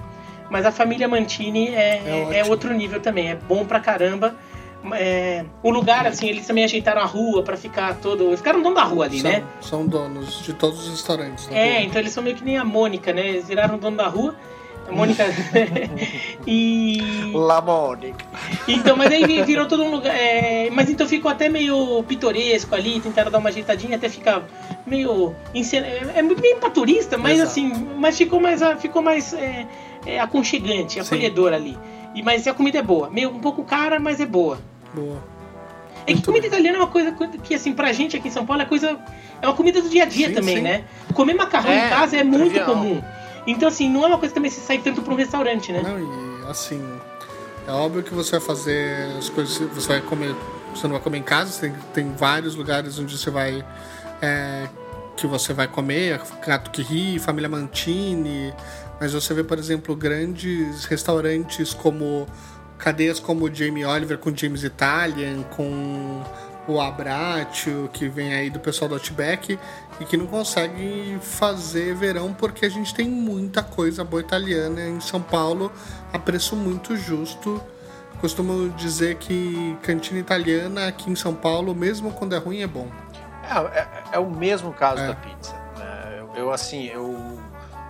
Mas a família Mantini é, É é, outro nível também, é bom pra caramba. É, o lugar, assim, eles também ajeitaram a rua pra ficar todo. Eles ficaram dono da rua ali, são, né? são donos de todos os restaurantes. da É, rua. então eles são meio que nem a Mônica, né? Eles viraram dono da rua. A Mônica. (laughs) e. La Mônica. Então, mas aí vi- virou todo um lugar. é, mas então ficou até meio pitoresco ali, tentaram dar uma ajeitadinha, até fica meio. É é meio pra turista, mas Exato. assim. Mas ficou mais, ficou mais é, é, aconchegante, Sim. acolhedor ali. E, mas a comida é boa. Meio um pouco cara, mas é boa. Boa. É que comida bem. italiana é uma coisa que, assim, pra gente aqui em São Paulo é coisa. É uma comida do dia a dia Sim, também, sim. né? Comer macarrão É, em casa é muito trivial. comum. Então, assim, não é uma coisa também você sair tanto pra um restaurante, né? Não, e assim, é óbvio que você vai fazer as coisas, você vai comer, você não vai comer em casa, tem, tem vários lugares onde você vai, é, que você vai comer, Gato que Ri, Família Mantini, mas você vê, por exemplo, grandes restaurantes como, cadeias como o Jamie Oliver com James Italian, com o Abratio, que vem aí do pessoal do Outback, e que não consegue fazer verão porque a gente tem muita coisa boa italiana em São Paulo a preço muito justo. Costumo dizer que cantina italiana aqui em São Paulo, mesmo quando é ruim, é bom. É, é- é o mesmo caso É. da pizza. né? Eu, eu, assim, eu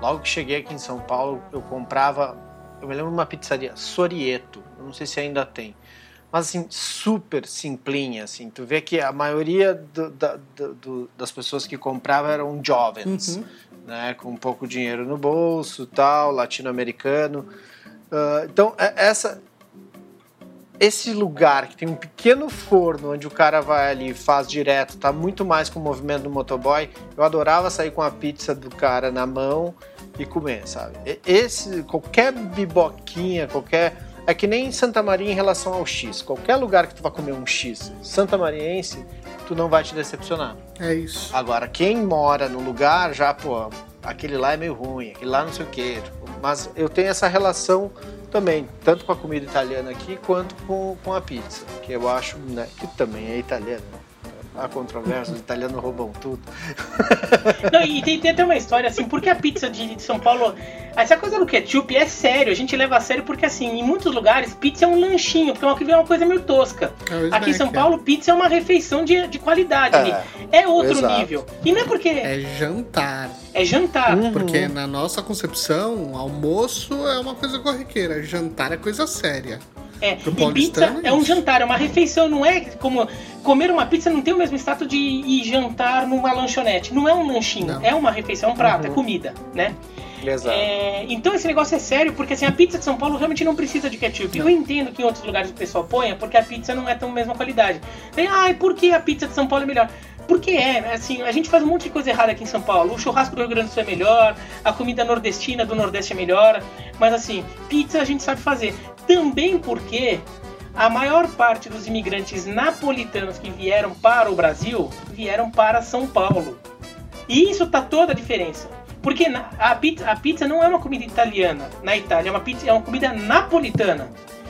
logo que cheguei aqui em São Paulo, eu comprava. Eu me lembro de uma pizzaria, Sorieto. Eu não sei se ainda tem. Mas assim, super simplinha, assim. Tu vê que a maioria do- da- do- das pessoas que compravam eram jovens, Uhum. né? Com pouco dinheiro no bolso, tal, latino-americano. Ah, então, é- essa esse lugar que tem um pequeno forno onde o cara vai ali e faz direto, tá muito mais com o movimento do motoboy. Eu adorava sair com a pizza do cara na mão e comer, sabe? Esse qualquer biboquinha, qualquer é que nem em Santa Maria em relação ao X. Qualquer lugar que tu vai comer um X, Santa Mariense, tu não vai te decepcionar. É isso. Agora, quem mora no lugar já, pô, aquele lá é meio ruim, aquele lá não sei o quê. tipo, Mas eu tenho essa relação também, tanto com a comida italiana aqui, quanto com, com a pizza, que eu acho, né, que também é italiana. Há controvérsia, os italianos roubam tudo. (laughs) Não, e tem, tem até uma história assim, porque a pizza de, de São Paulo. Essa coisa do ketchup é sério, a gente leva a sério porque assim, em muitos lugares, pizza é um lanchinho, porque é uma, é uma coisa meio tosca. É Aqui em São é. Paulo, pizza é uma refeição de, de qualidade É. É outro exato. nível. E não é porque é, É jantar. jantar. Uhum. Porque na nossa concepção, almoço é uma coisa corriqueira, jantar é coisa séria. É, e pizza é é um jantar, é uma refeição, não é como. Comer uma pizza não tem o mesmo status de ir jantar numa lanchonete. Não é um lanchinho, Não. é uma refeição, é um prato, Uhum. é comida, né? Exato. É, então esse negócio é sério, porque assim, a pizza de São Paulo realmente não precisa de ketchup. Eu entendo que em outros lugares o pessoal ponha, porque a pizza não é tão mesma qualidade. Tem, ai, por que a pizza de São Paulo é melhor? Porque é, assim, a gente faz um monte de coisa errada aqui em São Paulo. O churrasco do Rio Grande do Sul é melhor, a comida nordestina do Nordeste é melhor, mas assim, pizza a gente sabe fazer. Também porque a maior parte dos imigrantes napolitanos que vieram para o Brasil vieram para São Paulo. E isso tá toda a diferença. Porque a pizza, a pizza não é uma comida italiana na Itália, é uma, pizza, é uma comida napolitana.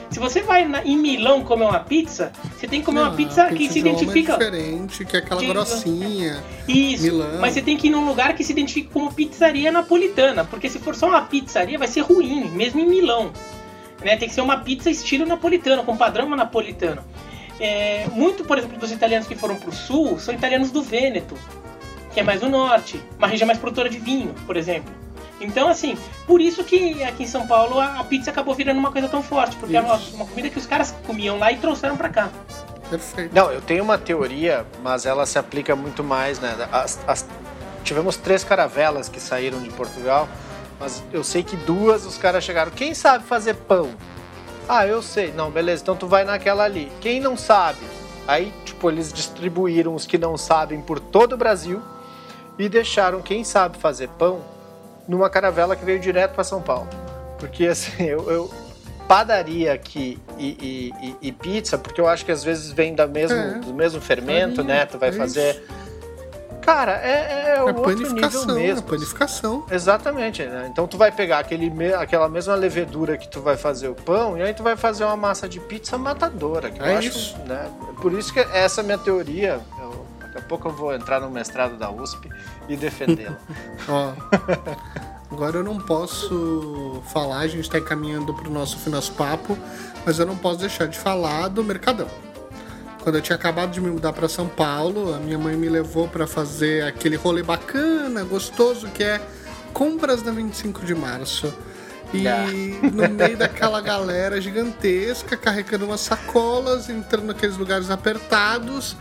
Se você vai na- em Milão comer uma pizza, você tem que comer uma Não, pizza a que se Roma identifica. É diferente, que é aquela De- grossinha. Isso. Milão. Mas você tem que ir num lugar que se identifique como pizzaria napolitana. Porque se for só uma pizzaria, vai ser ruim, mesmo em Milão. Né? Tem que ser uma pizza estilo napolitano, com padrão napolitano. É, muito, por exemplo, dos italianos que foram pro sul são italianos do Vêneto, que é mais no norte, uma região mais produtora de vinho, por exemplo. Então, assim, por isso que aqui em São Paulo a, a pizza acabou virando uma coisa tão forte, porque é uma, Isso. uma comida que os caras comiam lá e trouxeram pra cá. Perfeito. Não, eu tenho uma teoria, mas ela se aplica muito mais, né? As- as- tivemos três caravelas que saíram de Portugal, mas eu sei que duas os caras chegaram. Quem sabe fazer pão? Ah, eu sei. Não, beleza, então tu vai naquela ali. Quem não sabe? Aí, tipo, eles distribuíram os que não sabem por todo o Brasil e deixaram quem sabe fazer pão numa caravela que veio direto para São Paulo. Porque assim, (laughs) eu, eu- padaria aqui e, e- e- pizza, porque eu acho que às vezes vem da mesmo, É. do mesmo fermento, Farinha, né? Tu vai é fazer. Cara, é, é, É outro panificação, nível é mesmo. panificação. Exatamente, né? Então tu vai pegar aquele, aquela mesma levedura que tu vai fazer o pão e aí tu vai fazer uma massa de pizza matadora. Que eu É acho, isso. Né? Por isso que essa é a minha teoria. Eu- daqui a pouco eu vou entrar no mestrado da USP e defendê-la. (laughs) Ó. Agora eu não posso falar, a gente está encaminhando para o nosso fim nosso papo, mas eu não posso deixar de falar do Mercadão. Quando eu tinha acabado de me mudar para São Paulo, a minha mãe me levou para fazer aquele rolê bacana, gostoso, que é compras da 25 de março. E Ah. (laughs) no meio daquela galera gigantesca, carregando umas sacolas, entrando naqueles lugares apertados,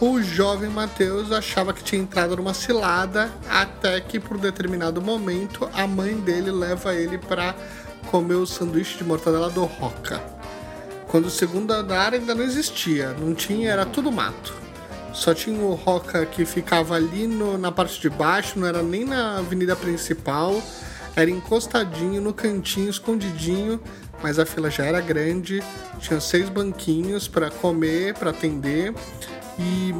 o jovem Matheus achava que tinha entrado numa cilada, até que por determinado momento a mãe dele leva ele para comer o sanduíche de mortadela do Roca. Quando o segundo andar ainda não existia, não tinha, era tudo mato. Só tinha o Roca que ficava ali no- na parte de baixo, não era nem na avenida principal, era encostadinho no cantinho, escondidinho, mas a fila já era grande, tinha seis banquinhos para comer, para atender e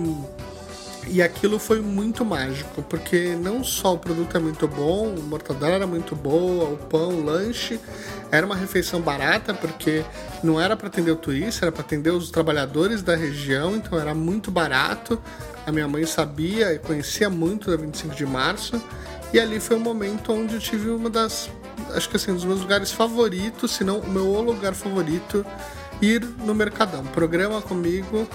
e aquilo foi muito mágico, porque não só o produto é muito bom, a mortadela era muito boa, o pão, o lanche, era uma refeição barata, porque não era para atender o turista, era para atender os trabalhadores da região, então era muito barato. A minha mãe sabia e conhecia muito da 25 de março, e ali foi o momento onde eu tive uma das, acho que assim, dos meus lugares favoritos, se não o meu lugar favorito, ir no Mercadão. Programa comigo,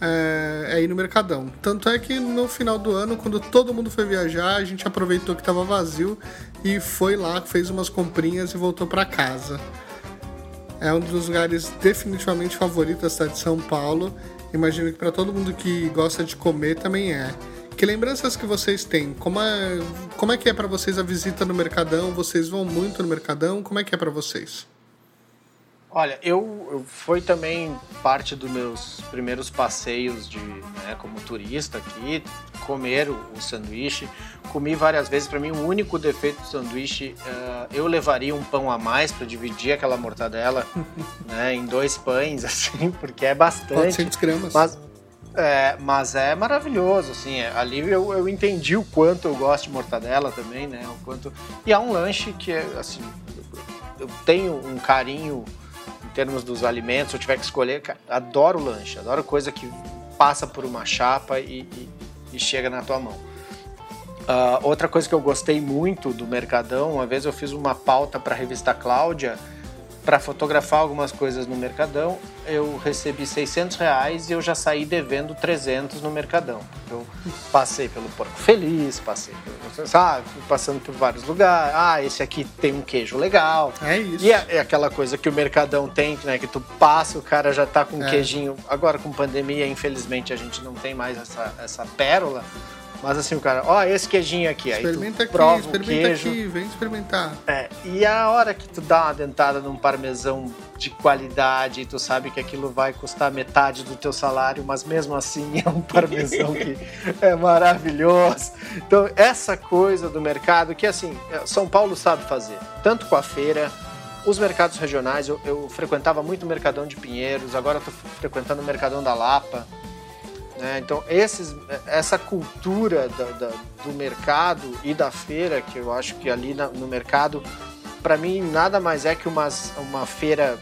é, é ir no Mercadão. Tanto é que no final do ano, quando todo mundo foi viajar, a gente aproveitou que estava vazio e foi lá, fez umas comprinhas e voltou para casa. É um dos lugares definitivamente favoritos da cidade de São Paulo. Imagino que para todo mundo que gosta de comer também é. Que lembranças que vocês têm? Como é, como é que é para vocês a visita no Mercadão? Vocês vão muito no Mercadão? Como é que é para vocês? Olha, eu, eu foi também parte dos meus primeiros passeios de, né, como turista aqui, comer o, o sanduíche. Comi várias vezes. Para mim, o único defeito do sanduíche, eh, eu levaria um pão a mais para dividir aquela mortadela, (laughs) né, em dois pães, (laughs) assim, porque é bastante. 400 gramas. Mas é, mas é maravilhoso, assim. é- ali eu, eu entendi o quanto eu gosto de mortadela também, né? O quanto e é um lanche que é assim, eu tenho um carinho termos dos alimentos. Se eu tiver que escolher, cara, adoro lanche, adoro coisa que passa por uma chapa e, e- e chega na tua mão. Ah, outra coisa que eu gostei muito do Mercadão, uma vez eu fiz uma pauta para a revista Cláudia para fotografar algumas coisas no Mercadão, eu recebi 600 reais e eu já saí devendo 300 no Mercadão. Eu passei pelo Porco Feliz, passei pelo, sabe, passando por vários lugares. Ah, esse aqui tem um queijo legal. É isso. E é, é aquela coisa que o Mercadão tem, né, que tu passa, o cara já tá com É. queijinho. Agora com pandemia, infelizmente, a gente não tem mais essa, essa pérola. Mas assim, o cara, ó, esse queijinho aqui. Aí Experimenta tu aqui, prova o experimenta queijo. aqui, vem experimentar. É, e a hora que tu dá uma dentada num parmesão de qualidade, tu sabe que aquilo vai custar metade do teu salário, mas mesmo assim é um parmesão que (laughs) é maravilhoso. Então, essa coisa do mercado que, assim, São Paulo sabe fazer, tanto com a feira, os mercados regionais, eu, eu frequentava muito o Mercadão de Pinheiros, agora eu tô frequentando o Mercadão da Lapa, né? Então, esses, essa cultura da- da- do mercado e da feira, que eu acho que ali na- no mercado, para mim, nada mais é que uma, uma feira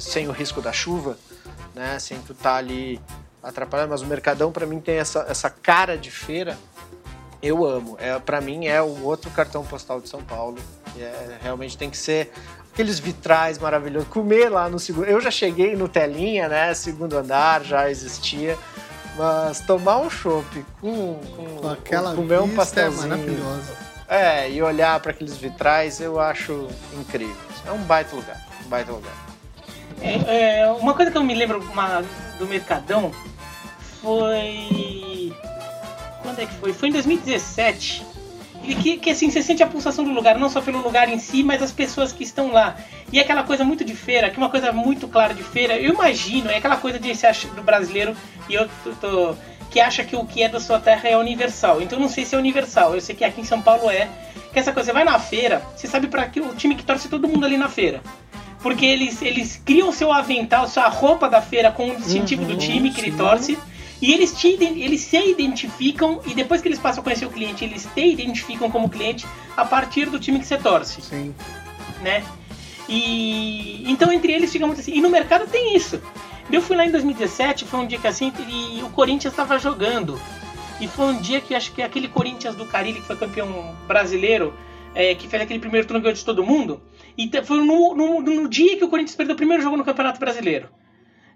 sem o risco da chuva, né? sem tu estar ali atrapalhando, mas o Mercadão, para mim, tem essa, essa cara de feira. Eu amo. É, para mim, é o outro cartão postal de São Paulo. É, realmente tem que ser aqueles vitrais maravilhosos. Comer lá no segundo. Eu já cheguei no telinha, né? Segundo andar já existia. Mas tomar um chopp com, com, Com aquela comer um é pastelzinho. maravilhosa. É, e olhar para aqueles vitrais eu acho incrível. É um baita lugar. Um baita lugar. É, é, uma coisa que eu me lembro uma- do Mercadão foi. Quando é que foi? Foi em 2017. E que, que assim, você sente a pulsação do lugar, não só pelo lugar em si, mas as pessoas que estão lá. E é aquela coisa muito de feira, que uma coisa muito clara de feira, eu imagino, é aquela coisa de achar do brasileiro e eu tô, tô- que acha que o que é da sua terra é universal. Então eu não sei se é universal, eu sei que aqui em São Paulo é. Que essa coisa, você vai na feira, você sabe para que o time que torce todo mundo ali na feira. Porque eles, eles criam seu avental, sua roupa da feira com o distintivo do time que ele torce. E eles, te, eles se identificam, e depois que eles passam a conhecer o cliente, eles te identificam como cliente a partir do time que você torce, Sim. né? E então entre eles fica muito assim. E no mercado tem isso. Eu fui lá em 2017, foi um dia que assim, e o Corinthians estava jogando. E foi um dia que acho que aquele Corinthians do Carilli, que foi campeão brasileiro, é, que fez aquele primeiro turno de todo mundo. E foi no, no, no dia que o Corinthians perdeu o primeiro jogo no Campeonato Brasileiro.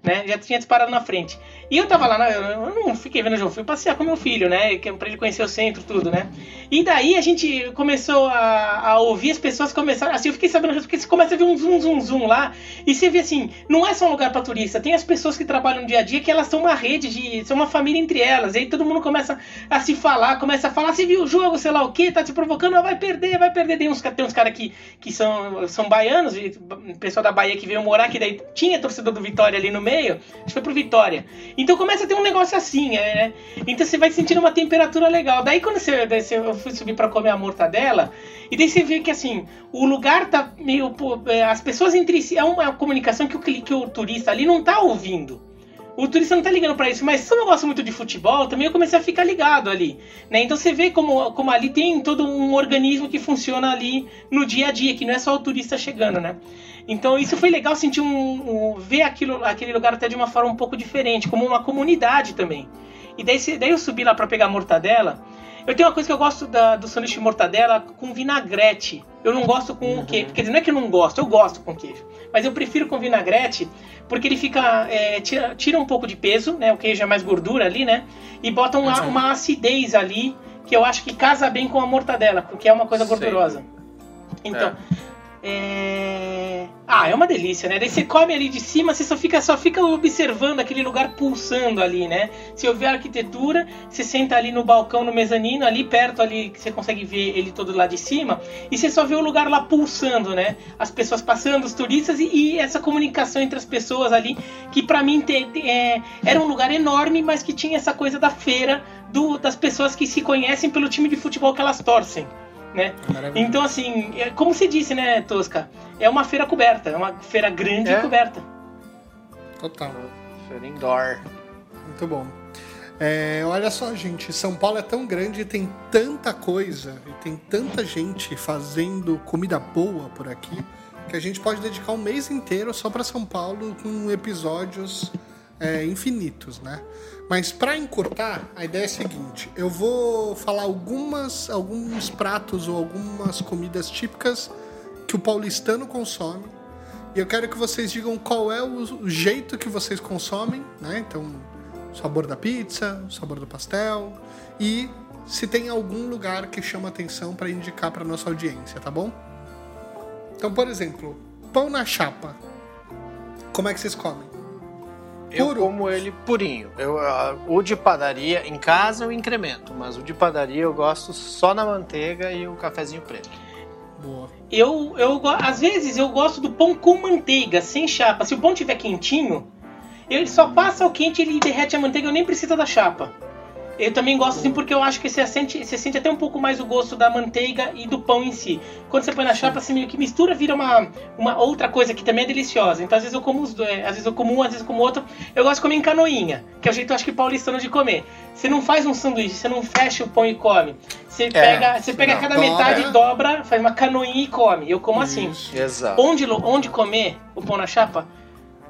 Né? Já tinha disparado na frente. E eu tava lá, na- eu não fiquei vendo o jogo, fui passear com meu filho, né? Pra ele conhecer o centro, tudo, né? E daí a gente começou a, a ouvir as pessoas começaram. Assim, eu fiquei sabendo porque você começa a ver um zoom, zoom, zoom lá. E você vê assim, não é só um lugar pra turista, tem as pessoas que trabalham no dia a dia que elas são uma rede de. são uma família entre elas. E aí todo mundo começa a se falar, começa a falar, você viu o jogo, sei lá o que, tá te provocando, ah, vai perder, vai perder. Tem uns, tem uns caras que, que são, são baianos, e pessoal da Bahia que veio morar, que daí tinha torcedor do Vitória ali no meio, acho que foi pro Vitória. Então começa a ter um negócio assim, é, né? Então você vai sentindo uma temperatura legal. Daí quando você, daí você- eu fui subir pra comer a mortadela, e daí você vê que assim, o lugar tá meio. é, As pessoas entre si. É uma comunicação que o, que o turista ali não tá ouvindo. O turista não tá ligando pra isso, mas como eu gosto muito de futebol, também eu comecei a ficar ligado ali. Né? Então você vê como, como ali tem todo um organismo que funciona ali no dia a dia, que não é só o turista chegando, né? Então isso foi legal sentir um, um- ver aquilo, aquele lugar até de uma forma um pouco diferente, como uma comunidade também. E daí, daí eu subi lá pra pegar a mortadela. Eu tenho uma coisa que eu gosto da- do sanduíche de mortadela com vinagrete. Eu não gosto com queijo. Quer dizer, não é que eu não gosto, eu gosto com queijo. Mas eu prefiro com vinagrete porque ele fica. é, tira, tira um pouco de peso, né? O queijo é mais gordura ali, né? E bota uma, uma acidez ali que eu acho que casa bem com a mortadela, porque é uma coisa gordurosa. Então. É, Ah, é uma delícia, né? Daí você come ali de cima, você só fica, só fica observando aquele lugar pulsando ali, né? Você ouve a arquitetura, você senta ali no balcão, no mezanino, ali perto ali, que você consegue ver ele todo lá de cima, e você só vê o lugar lá pulsando, né? As pessoas passando, os turistas e, e essa comunicação entre as pessoas ali, que pra mim te- te- é, era um lugar enorme, mas que tinha essa coisa da feira, do- das pessoas que se conhecem pelo time de futebol que elas torcem. Né? Maravilhoso. Então, assim, é- como você disse, né, Tosca? É uma feira coberta, é uma feira grande É. e coberta. Total. Feira indoor. Muito bom. É, olha só, gente, São Paulo é tão grande e tem tanta coisa e tem tanta gente fazendo comida boa por aqui que a gente pode dedicar um mês inteiro só para São Paulo com episódios é, infinitos, né? Mas para encurtar, a ideia é a seguinte: eu vou falar algumas, alguns pratos ou algumas comidas típicas que o paulistano consome E eu quero que vocês digam qual é o jeito que vocês consomem, né? Então, o sabor da pizza, o sabor do pastel e se tem algum lugar que chama atenção para indicar para nossa audiência, tá bom? Então, por exemplo, pão na chapa. Como é que vocês comem? Eu Puro? como ele purinho. Eu, ah, o de padaria, em casa eu incremento, mas o de padaria eu gosto só na manteiga e o cafezinho preto. Boa. Eu, eu, às vezes eu gosto do pão com manteiga, sem chapa. Se o pão tiver quentinho, ele só passa o quente e ele derrete a manteiga, eu nem preciso da chapa. Eu também gosto assim porque eu acho que você sente, você sente até um pouco mais o gosto da manteiga e do pão em si. Quando você põe na chapa, você meio que mistura, vira uma, uma outra coisa que também é deliciosa. Então às vezes eu como os dois, às vezes eu como um, às vezes eu como outro. Eu gosto de comer em canoinha, que é o jeito eu acho que paulistano de comer. Você não faz um sanduíche, você não fecha o pão e come. Você pega, você pega cada Dobra. metade, dobra, faz uma canoinha e come. Eu como assim. Exato. Onde, onde comer o pão na chapa?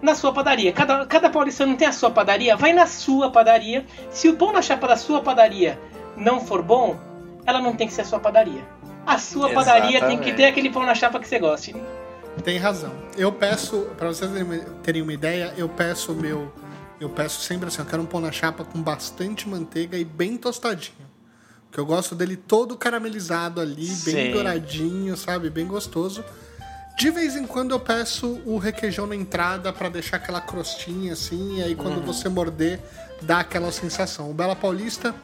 Na sua padaria. Cada, cada paulistano não tem a sua padaria? Vai na sua padaria. Se o pão na chapa da sua padaria não for bom, ela não tem que ser a sua padaria. A sua padaria tem que Exatamente. ter aquele pão na chapa que você goste. Tem razão. Eu peço, pra vocês terem uma ideia, eu peço o meu. Eu peço sempre assim, eu quero um pão na chapa com bastante manteiga e bem tostadinho. Porque eu gosto dele todo caramelizado ali, bem Sim. douradinho, sabe? Bem gostoso. De vez em quando eu peço o requeijão na entrada pra deixar aquela crostinha assim, e aí quando você morder, dá aquela sensação. O Bela Paulista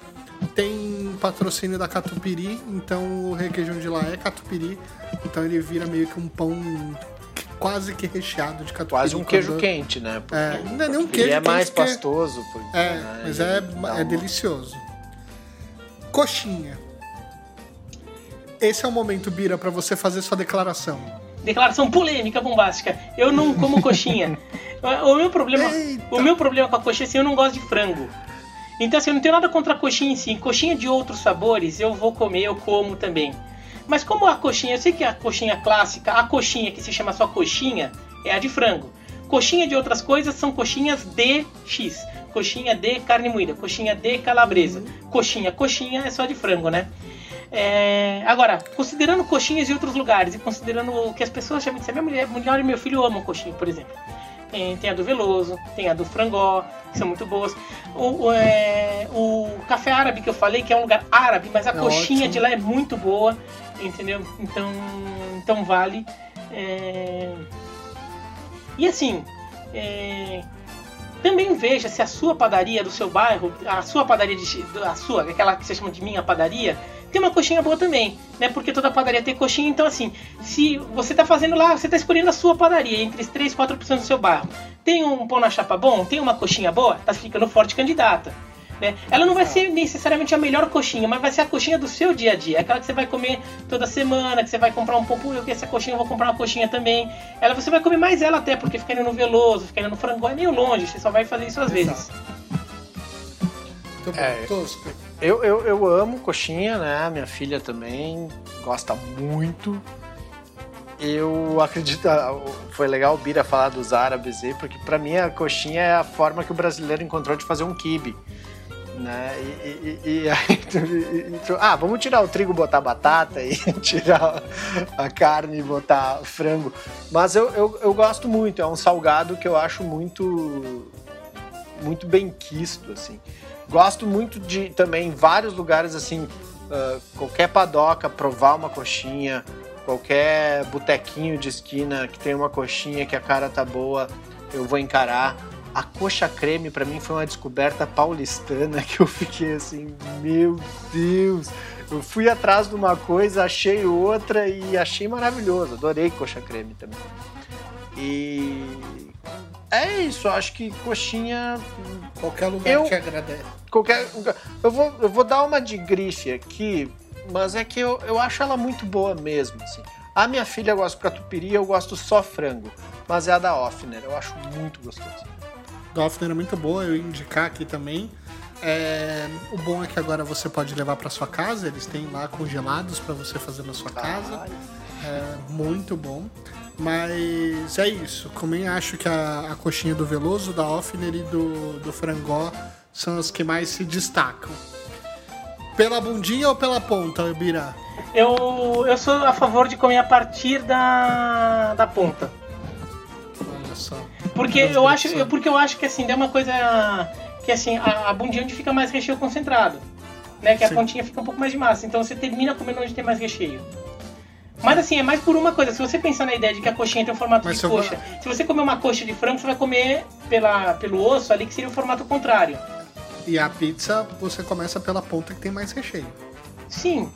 tem patrocínio da Catupiry, então o requeijão de lá é Catupiry, então ele vira meio que um pão quase que recheado de catupiry. Quase um queijo quando- quente, né? Porque É, não é nem um queijo é mais porque- pastoso. Porque, É, né, mas e é, dá é delicioso. Coxinha. Esse é o momento, Bira, pra você fazer sua declaração. Declaração polêmica, bombástica. Eu não como coxinha. O meu problema, Eita. o meu problema com a coxinha é assim, eu não gosto de frango. Então assim, eu não tenho nada contra a coxinha em si. Coxinha de outros sabores eu vou comer, eu como também. Mas como a coxinha, eu sei que a coxinha clássica, a coxinha que se chama só coxinha, é a de frango. Coxinha de outras coisas são coxinhas de X. Coxinha de carne moída, coxinha de calabresa. Coxinha, coxinha é só de frango, né? É, agora, considerando coxinhas de outros lugares e considerando o que as pessoas chamam de ser minha mulher, mulher e meu filho amam coxinha, por exemplo. Tem, tem a do Veloso, tem a do Frangó, que são muito boas. O, o, é, o café árabe que eu falei, que é um lugar árabe, mas a É coxinha ótimo. de lá é muito boa, entendeu? Então, então vale. É, E assim, é, também veja se a sua padaria do seu bairro, a sua padaria de a sua, aquela que você chama de minha padaria, tem uma coxinha boa também, né? Porque toda padaria tem coxinha, então assim, se você tá fazendo lá, você tá escolhendo a sua padaria entre as 3, 4 opções do seu bairro. Tem um pão na chapa bom, tem uma coxinha boa, tá ficando forte candidata. Né? Ela não vai ser necessariamente a melhor coxinha, mas vai ser a coxinha do seu dia a dia. Aquela que você vai comer toda semana, que você vai comprar um pouco. Eu que essa coxinha eu vou comprar uma coxinha também. Ela você vai comer mais ela até, porque fica indo no Veloso, fica indo no Frangó, é meio longe, você só vai fazer isso às vezes. Muito bom. É. Eu, eu, eu amo coxinha, né? Minha filha também gosta muito. Eu acredito. Foi legal o Bira falar dos árabes aí, porque pra mim a coxinha é a forma que o brasileiro encontrou de fazer um quibe. Né? E, e- e- (laughs) aí, tu- e- tu- ah, vamos tirar o trigo, botar batata e (laughs) tirar a carne e botar frango. Mas eu, eu, eu gosto muito, é um salgado que eu acho muito muito bem quisto, assim. Gosto muito de também em vários lugares assim, ah, qualquer padoca provar uma coxinha, qualquer botequinho de esquina que tem uma coxinha que a cara tá boa, eu vou encarar. A coxa creme pra mim foi uma descoberta paulistana (laughs) que eu fiquei assim, meu Deus. Eu fui atrás de uma coisa, achei outra e achei maravilhoso. Adorei coxa creme também. E é isso, acho que coxinha Qualquer lugar Eu- te agradece. qualquer. Eu vou, eu vou dar uma de grife aqui, mas é que eu, eu acho ela muito boa mesmo. Assim. A minha filha gosta de catupiry, eu gosto só frango. Mas é a da Offner, eu acho muito gostoso. Dolphin é muito boa, eu ia indicar aqui também. É, o bom é que agora você pode levar para sua casa, eles têm lá congelados para você fazer na sua casa. É muito bom. Mas é isso. Também acho que a, a coxinha do Veloso, da Offner e do, do Frangó são as que mais se destacam. Pela bundinha ou pela ponta, Bira? Eu, eu sou a favor de comer a partir da, da ponta. só. Porque eu acho, eu, porque eu acho que assim, dá uma coisa que assim, a, a bundinha onde fica mais recheio concentrado, né? Que a Sim. pontinha fica um pouco mais de massa, então você termina comendo onde tem mais recheio. Mas assim, é mais por uma coisa, se você pensar na ideia de que a coxinha tem um formato Mas de se coxa, se você comer uma coxa de frango, você vai comer pela, pelo osso ali, que seria o formato contrário. E a pizza, você começa pela ponta que tem mais recheio. Sim.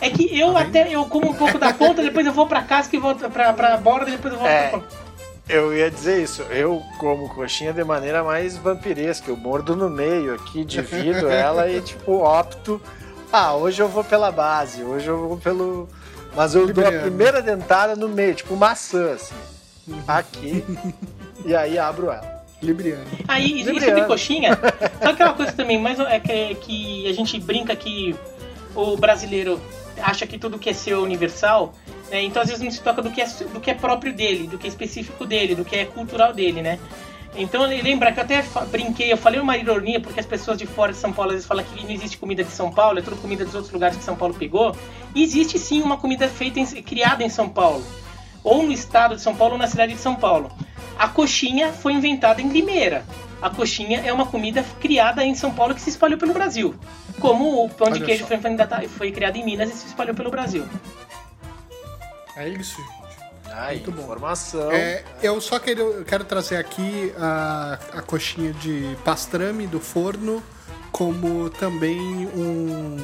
É que eu Tá até eu como um pouco da ponta, depois eu vou pra casca e volto pra, pra borda, depois eu volto É. pra ponta. Eu ia dizer isso, eu como coxinha de maneira mais vampiresca, eu mordo no meio aqui, divido (laughs) ela e tipo opto, ah, hoje eu vou pela base, hoje eu vou pelo... Mas eu dou a Libriano. primeira dentada no meio, tipo maçã, assim, aqui, e aí abro ela. Libriano. Aí, e sobre Libriano. coxinha, sabe aquela coisa (laughs) também, mas é que, que a gente brinca que o brasileiro acha que tudo que é seu é universal, né? Então às vezes não se toca do que, é, do que é próprio dele, do que é específico dele, do que é cultural dele, né? Então lembra que eu até brinquei, eu falei uma ironia, porque as pessoas de fora de São Paulo às vezes falam que não existe comida de São Paulo, é tudo comida dos outros lugares que São Paulo pegou. E existe sim uma comida feita em, criada em São Paulo, ou no estado de São Paulo ou na cidade de São Paulo. A coxinha foi inventada em Limeira. A coxinha é uma comida criada em São Paulo que se espalhou pelo Brasil. Como o pão de Olha queijo só. foi, inventado- foi criado em Minas e se espalhou pelo Brasil. É isso, gente. Ai, Muito bom. informação. É, eu só quero, eu quero trazer aqui a, a coxinha de pastrame do forno, como também um,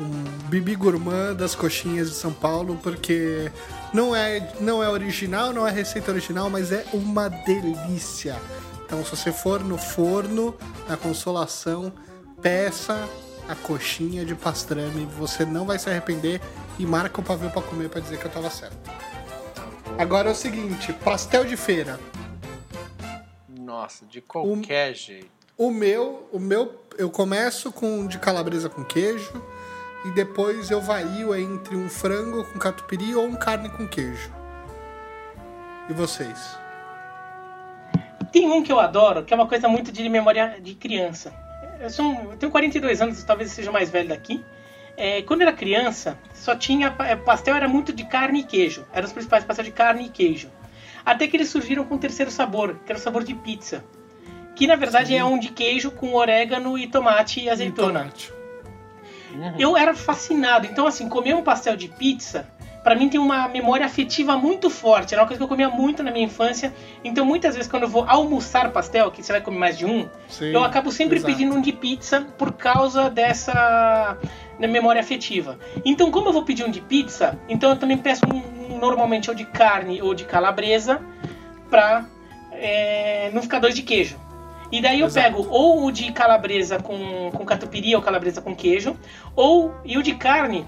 um bibi gourmand das coxinhas de São Paulo, porque não é, não é original, não é receita original, mas é uma delícia. Então, se você for no forno, na consolação, peça a coxinha de pastrame, você não vai se arrepender e marca o pavê pra comer pra dizer que eu tava certo. Agora é o seguinte, pastel de feira. Nossa, de qualquer jeito. O meu, o meu, eu começo com de calabresa com queijo e depois eu vario entre um frango com catupiry ou um carne com queijo. E vocês? Tem um que eu adoro, que é uma coisa muito de memória de criança. Eu, sou eu tenho 42 anos, talvez seja o mais velho daqui. É, quando era criança, só tinha. é, Pastel era muito de carne e queijo. Eram os principais pastéis de carne e queijo. Até que eles surgiram com um terceiro sabor, que era o sabor de pizza. Que na verdade é um de queijo com orégano e tomate e azeitona. tomate. Eu era fascinado. Então, assim, comer um pastel de pizza, pra mim tem uma memória afetiva muito forte. Era uma coisa que eu comia muito na minha infância. Então, muitas vezes, quando eu vou almoçar pastel, que você vai comer mais de um, Sim, eu acabo sempre exato. pedindo um de pizza por causa dessa memória afetiva. Então, como eu vou pedir um de pizza, então eu também peço um normalmente ou de carne ou de calabresa pra é, não ficar dois de queijo. E daí eu Exato. pego ou o de calabresa com, com catupiry ou calabresa com queijo, ou e o de carne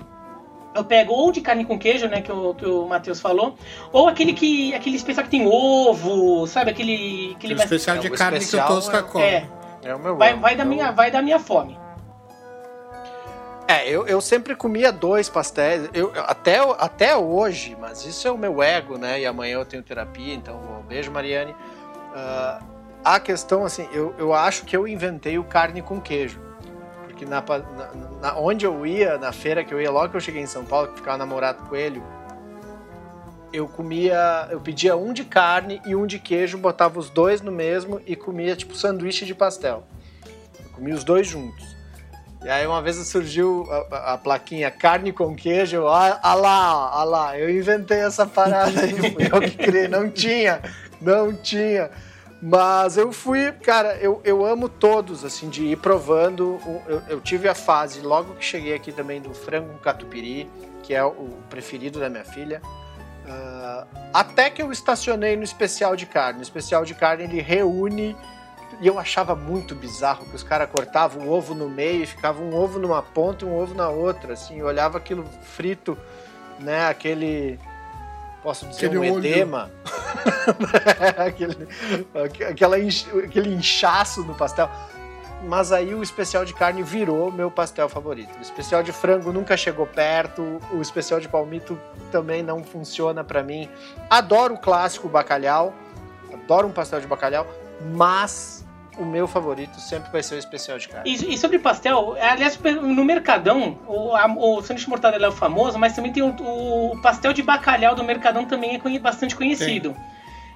eu pego ou de carne com queijo, né, que o, que o Matheus falou, ou aquele que aquele especial que tem ovo, sabe, aquele aquele mais especial É, de o carne especial que o Tosca é- come. é, É o meu vai, vai da minha vai da minha fome. É, eu, eu sempre comia dois pastéis, eu, até, até hoje, mas isso é o meu ego, né? E amanhã eu tenho terapia, então um beijo, Mariane. Ah, a questão, assim, eu, eu acho que eu inventei o carne com queijo. Porque na, na- na- onde eu ia, na feira que eu ia, logo que eu cheguei em São Paulo, que ficava namorado coelho, eu comia, eu pedia um de carne e um de queijo, botava os dois no mesmo e comia tipo sanduíche de pastel. Eu comia os dois juntos. E aí uma vez surgiu a, a- a plaquinha carne com queijo, eu, ah, ah lá, ah lá, eu inventei essa parada aí, (laughs) eu que criei, não tinha, não tinha. Mas eu fui, cara, eu, eu amo todos, assim, de ir provando. Eu, eu tive a fase, logo que cheguei aqui também, do frango com catupiry, que é o preferido da minha filha. Ah, até que eu estacionei no especial de carne. O especial de carne, ele reúne e eu achava muito bizarro que os caras cortavam o ovo no meio e ficava um ovo numa ponta e um ovo na outra, assim, eu olhava aquilo frito, né, aquele posso dizer Aquele um olho. edema, (laughs) aquele, aquela, aquele inchaço no pastel. Mas aí o especial de carne virou meu pastel favorito. O especial de frango nunca chegou perto, o especial de palmito também não funciona pra mim. Adoro o clássico bacalhau, adoro um pastel de bacalhau, mas o meu favorito sempre vai ser o especial de carne. E, e sobre pastel, aliás, no Mercadão, o, a, o sanduíche mortadela é o famoso, mas também tem o, o pastel de bacalhau do Mercadão também é bastante conhecido.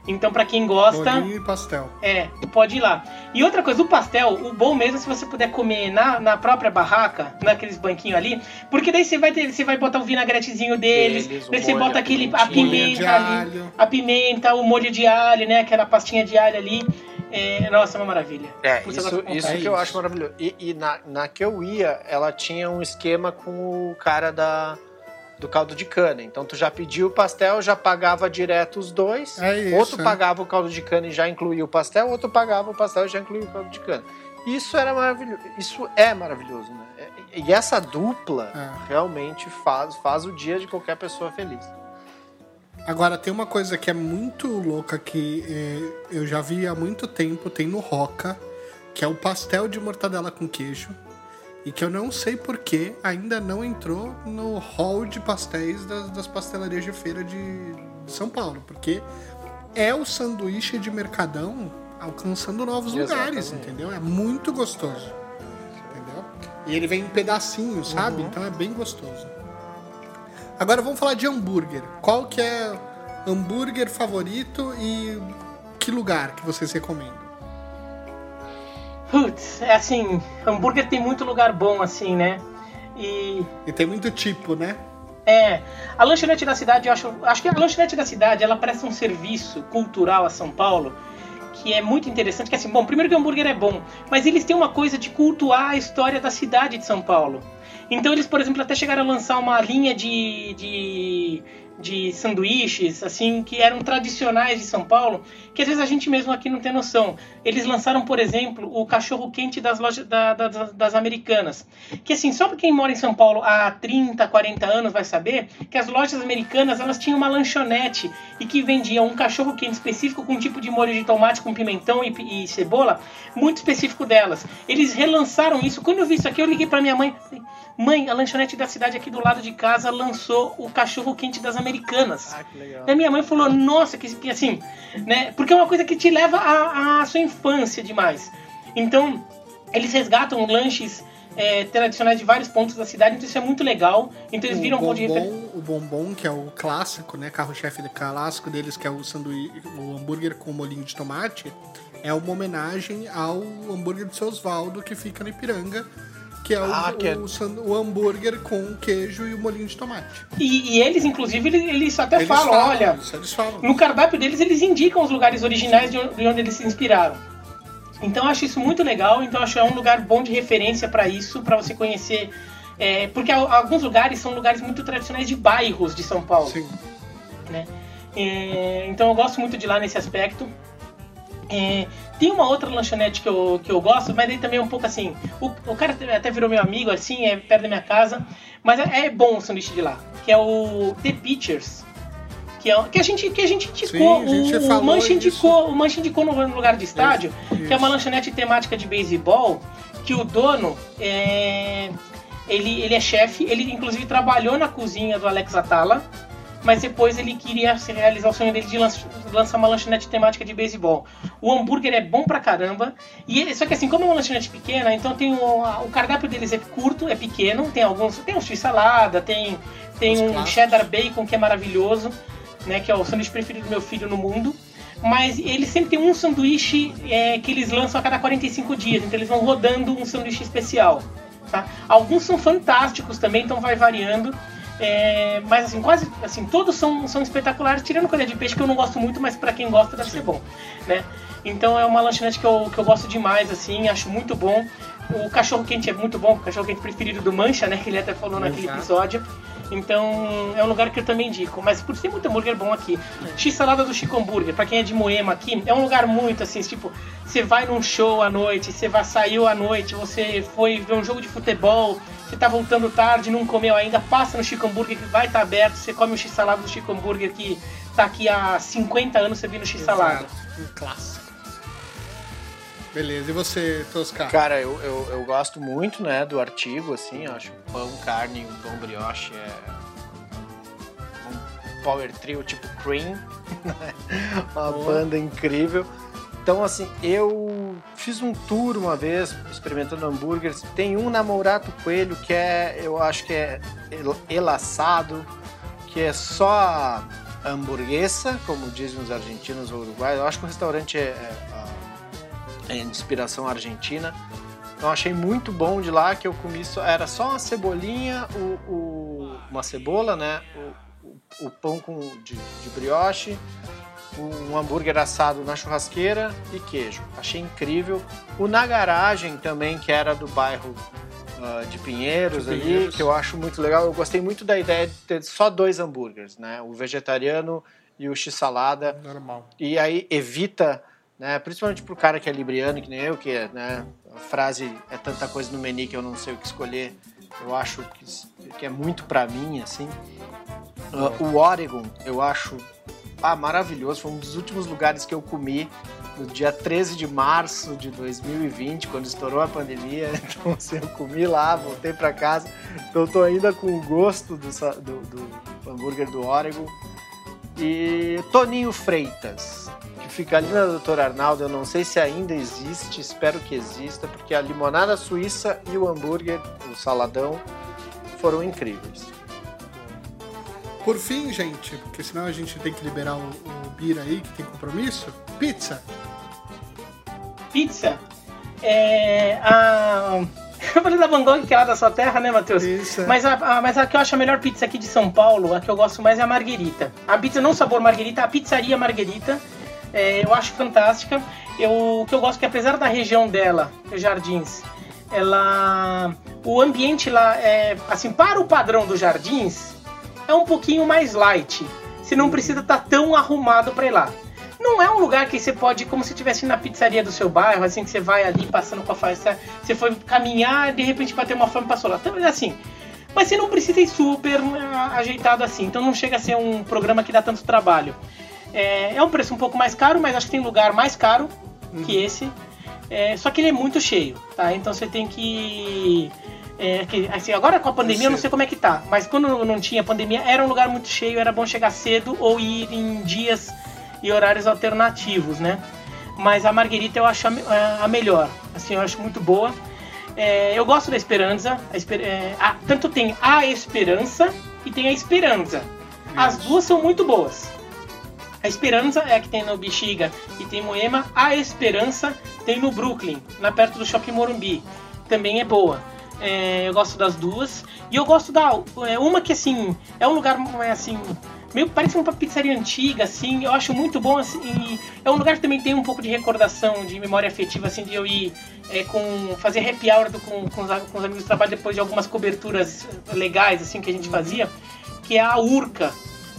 Então, pra quem gosta, Bolinho e pastel. é, pode ir lá. E outra coisa, o pastel, o bom mesmo é se você puder comer na, na própria barraca, naqueles banquinhos ali, porque daí você vai ter, você vai botar o vinagretezinho deles, daí você bota a aquele a pimenta ali, alho. a pimenta, o molho de alho, né, aquela pastinha de alho ali. É, nossa, é uma maravilha. É, Putz, isso, eu isso que eu isso. acho maravilhoso. E, e na, na que eu ia, ela tinha um esquema com o cara da, do caldo de cana. Então tu já pediu o pastel, já pagava direto os dois. É isso, outro é. pagava o caldo de cana e já incluía o pastel, outro pagava o pastel e já incluía o caldo de cana. Isso era maravilhoso. Isso é maravilhoso, né? E e essa dupla É. realmente faz, faz o dia de qualquer pessoa feliz. Agora, tem uma coisa que é muito louca que é, eu já vi há muito tempo, tem no Roca, que é o pastel de mortadela com queijo. E que eu não sei por que ainda não entrou no hall de pastéis das, das pastelarias de feira de, São Paulo. Porque é o sanduíche de mercadão alcançando novos lugares, Exatamente. entendeu? É muito gostoso. Entendeu? E ele vem em pedacinhos, sabe? Uhum. Então é bem gostoso. Agora vamos falar de hambúrguer. Qual que é hambúrguer favorito e que lugar que vocês recomendam? Putz, é assim, hambúrguer tem muito lugar bom assim, né? E E tem muito tipo, né? É, a lanchonete da cidade, eu acho, acho que a lanchonete da cidade, ela presta um serviço cultural a São Paulo que é muito interessante, que assim, bom, primeiro que o hambúrguer é bom, mas eles têm uma coisa de cultuar a história da cidade de São Paulo. Então eles, por exemplo, até chegaram a lançar uma linha de, de, de sanduíches, assim, que eram tradicionais de São Paulo, que às vezes a gente mesmo aqui não tem noção. Eles lançaram, por exemplo, o cachorro quente das lojas da- da- das, americanas. Que assim, só pra quem mora em São Paulo há 30, 40 anos vai saber que as lojas americanas elas tinham uma lanchonete e que vendia um cachorro quente específico com um tipo de molho de tomate com pimentão e, e cebola muito específico delas. Eles relançaram isso. Quando eu vi isso aqui, eu liguei pra minha mãe. falei, Mãe, a lanchonete da cidade aqui do lado de casa lançou o cachorro quente das americanas. Ah, que legal. Daí minha mãe falou, nossa, que, que assim, né? Porque é uma coisa que te leva à, sua infância demais. Então, eles resgatam lanches é, tradicionais de vários pontos da cidade, então isso é muito legal. Então eles viram um de referência. bombom, o bombom, que é o clássico, né? Carro-chefe de clássico deles, que é o sanduíche, o hambúrguer com molhinho de tomate, é uma homenagem ao hambúrguer de seu Osvaldo, que fica no Ipiranga, que é o, Ah, que é- o o hambúrguer com queijo e o molhinho de tomate. E, e eles, inclusive, eles, até Eles falam, falam olha, falam. no cardápio deles eles indicam os lugares originais de onde, de onde eles se inspiraram. Então eu acho isso muito legal, então eu acho que é um lugar bom de referência para isso, para você conhecer. é, porque alguns lugares são lugares muito tradicionais de bairros de São Paulo. Sim. né? É, então eu gosto muito de lá nesse aspecto. É, tem uma outra lanchonete que eu, que eu gosto, mas aí também é um pouco assim. O, o cara até- virou meu amigo, assim, é perto da minha casa. Mas é, é bom o sanduíche de lá, que é o The Pitchers. Que, é, que, a gente, que a gente indicou, Sim, a gente o, o Mancha isso. indicou, o Mancha indicou no lugar de estádio, Isso, que é uma isso. lanchonete temática de beisebol, que o dono é, ele, ele é chefe, ele inclusive trabalhou na cozinha do Alex Atala, mas depois ele queria se realizar o sonho dele de lan- lançar uma lanchonete temática de beisebol. O hambúrguer é bom pra caramba, e ele- só que assim, como é uma lanchonete pequena, então tem o, o cardápio deles é curto, é pequeno, tem alguns, tem um x-salada, tem, tem Os um clássicos. cheddar bacon que é maravilhoso, né, que é o sanduíche preferido do meu filho no mundo. Mas eles sempre tem um sanduíche é, que eles lançam a cada 45 dias, então eles vão rodando um sanduíche especial. Tá? Alguns são fantásticos também, então vai variando. É, mas assim, quase assim, todos são, são espetaculares, tirando colher de peixe, que eu não gosto muito, mas pra quem gosta deve ser bom. Né? Então é uma lanchonete que eu, que eu gosto demais, assim, acho muito bom. O cachorro quente é muito bom, o cachorro quente preferido do Mancha, né? Que ele até falou naquele episódio. Então é um lugar que eu também indico. Mas putz, tem muito hambúrguer bom aqui. X-salada do Chico Hambúrguer, pra quem é de Moema aqui, é um lugar muito assim, tipo, você vai num show à noite, você vai, saiu à noite, você foi ver um jogo de futebol, você tá voltando tarde, não comeu ainda, passa no Chico Hambúrguer que vai estar aberto, você come o X-salada do Chico Hambúrguer que tá aqui há 50 anos, você viu no X-salada. Um clássico. Beleza, e você, Toscar? Cara, eu, eu, eu gosto muito, né, do artigo, assim, eu acho pão, carne, um pão brioche é um power trio tipo Cream, (laughs) né? uma banda incrível. Então, assim, eu fiz um tour uma vez experimentando hambúrgueres. Tem um na Coelho que é, eu acho que é el- elaçado, que é só hamburguesa, como dizem os argentinos ou uruguaios. Eu acho que o restaurante é, é, é inspiração argentina. Então achei muito bom de lá que eu comi só, era só uma cebolinha, o, o uma cebola, né? O, o, o pão com, de, de brioche, um hambúrguer assado na churrasqueira e queijo. Achei incrível. O na garagem também, que era do bairro uh, de Pinheiros, De ali, Pinheiros. que eu acho muito legal. Eu gostei muito da ideia de ter só dois hambúrgueres, né? O vegetariano e o x-salada. Normal. E aí evita, né, principalmente pro cara que é libriano, que nem eu, que é, né, a frase é tanta coisa no menu que eu não sei o que escolher. Eu acho que, que é muito pra mim, assim. Ah, o Oregon, eu acho ah, maravilhoso. Foi um dos últimos lugares que eu comi no dia 13 de março de 2020, quando estourou a pandemia. (laughs) Então, assim, eu comi lá, voltei pra casa. Então, tô ainda com o gosto do, do, do hambúrguer do Oregon. E Toninho Freitas, que fica ali na Doutor Arnaldo, eu não sei se ainda existe, espero que exista, porque a limonada suíça e o hambúrguer, o saladão, foram incríveis. Por fim, gente, porque senão a gente tem que liberar o, o Bira aí, que tem compromisso. Pizza. Pizza. É. A. Eu falei da Van Gogh, que é lá da sua terra, né, Matheus? Isso, é. Mas a, a- mas a que eu acho a melhor pizza aqui de São Paulo, a que eu gosto mais é a Marguerita. A pizza não sabor Marguerita, a pizzaria Marguerita. é, eu acho fantástica. Eu, o que eu gosto é que apesar da região dela, Jardins, ela. O ambiente lá é. Assim, para o padrão dos jardins, é um pouquinho mais light. Você não precisa estar tão arrumado para ir lá. Não é um lugar que você pode, como se estivesse na pizzaria do seu bairro, assim, que você vai ali passando com a faixa, você foi caminhar, de repente bateu uma fome e passou lá. Então, é assim. Mas você não precisa ir super ah, ajeitado assim, então não chega a ser um programa que dá tanto trabalho. É, é um preço um pouco mais caro, mas acho que tem lugar mais caro que esse. É, só que ele é muito cheio, tá? Então você tem que. É, que, assim, agora com a pandemia eu não sei como é que tá, mas quando não tinha pandemia era um lugar muito cheio, era bom chegar cedo ou ir em dias e horários alternativos, né? Mas a Marguerita eu acho a, a- melhor, assim, eu acho muito boa. É, eu gosto da Esperança, a Esper- é, a- tanto tem a Esperança e tem a Esperança. As duas são muito boas. A Esperança é a que tem no Bexiga e tem em Moema. A Esperança tem no Brooklyn, na perto do Shopping Morumbi. Também é boa. É, eu gosto das duas. E eu gosto da é, uma que assim é um lugar é, assim meio parece uma pizzaria antiga assim. Eu acho muito bom assim. e é um lugar que também tem um pouco de recordação, de memória afetiva assim de eu ir é, com fazer happy hour do- com, com, os, com os amigos do trabalho depois de algumas coberturas legais assim que a gente fazia, que é a Urca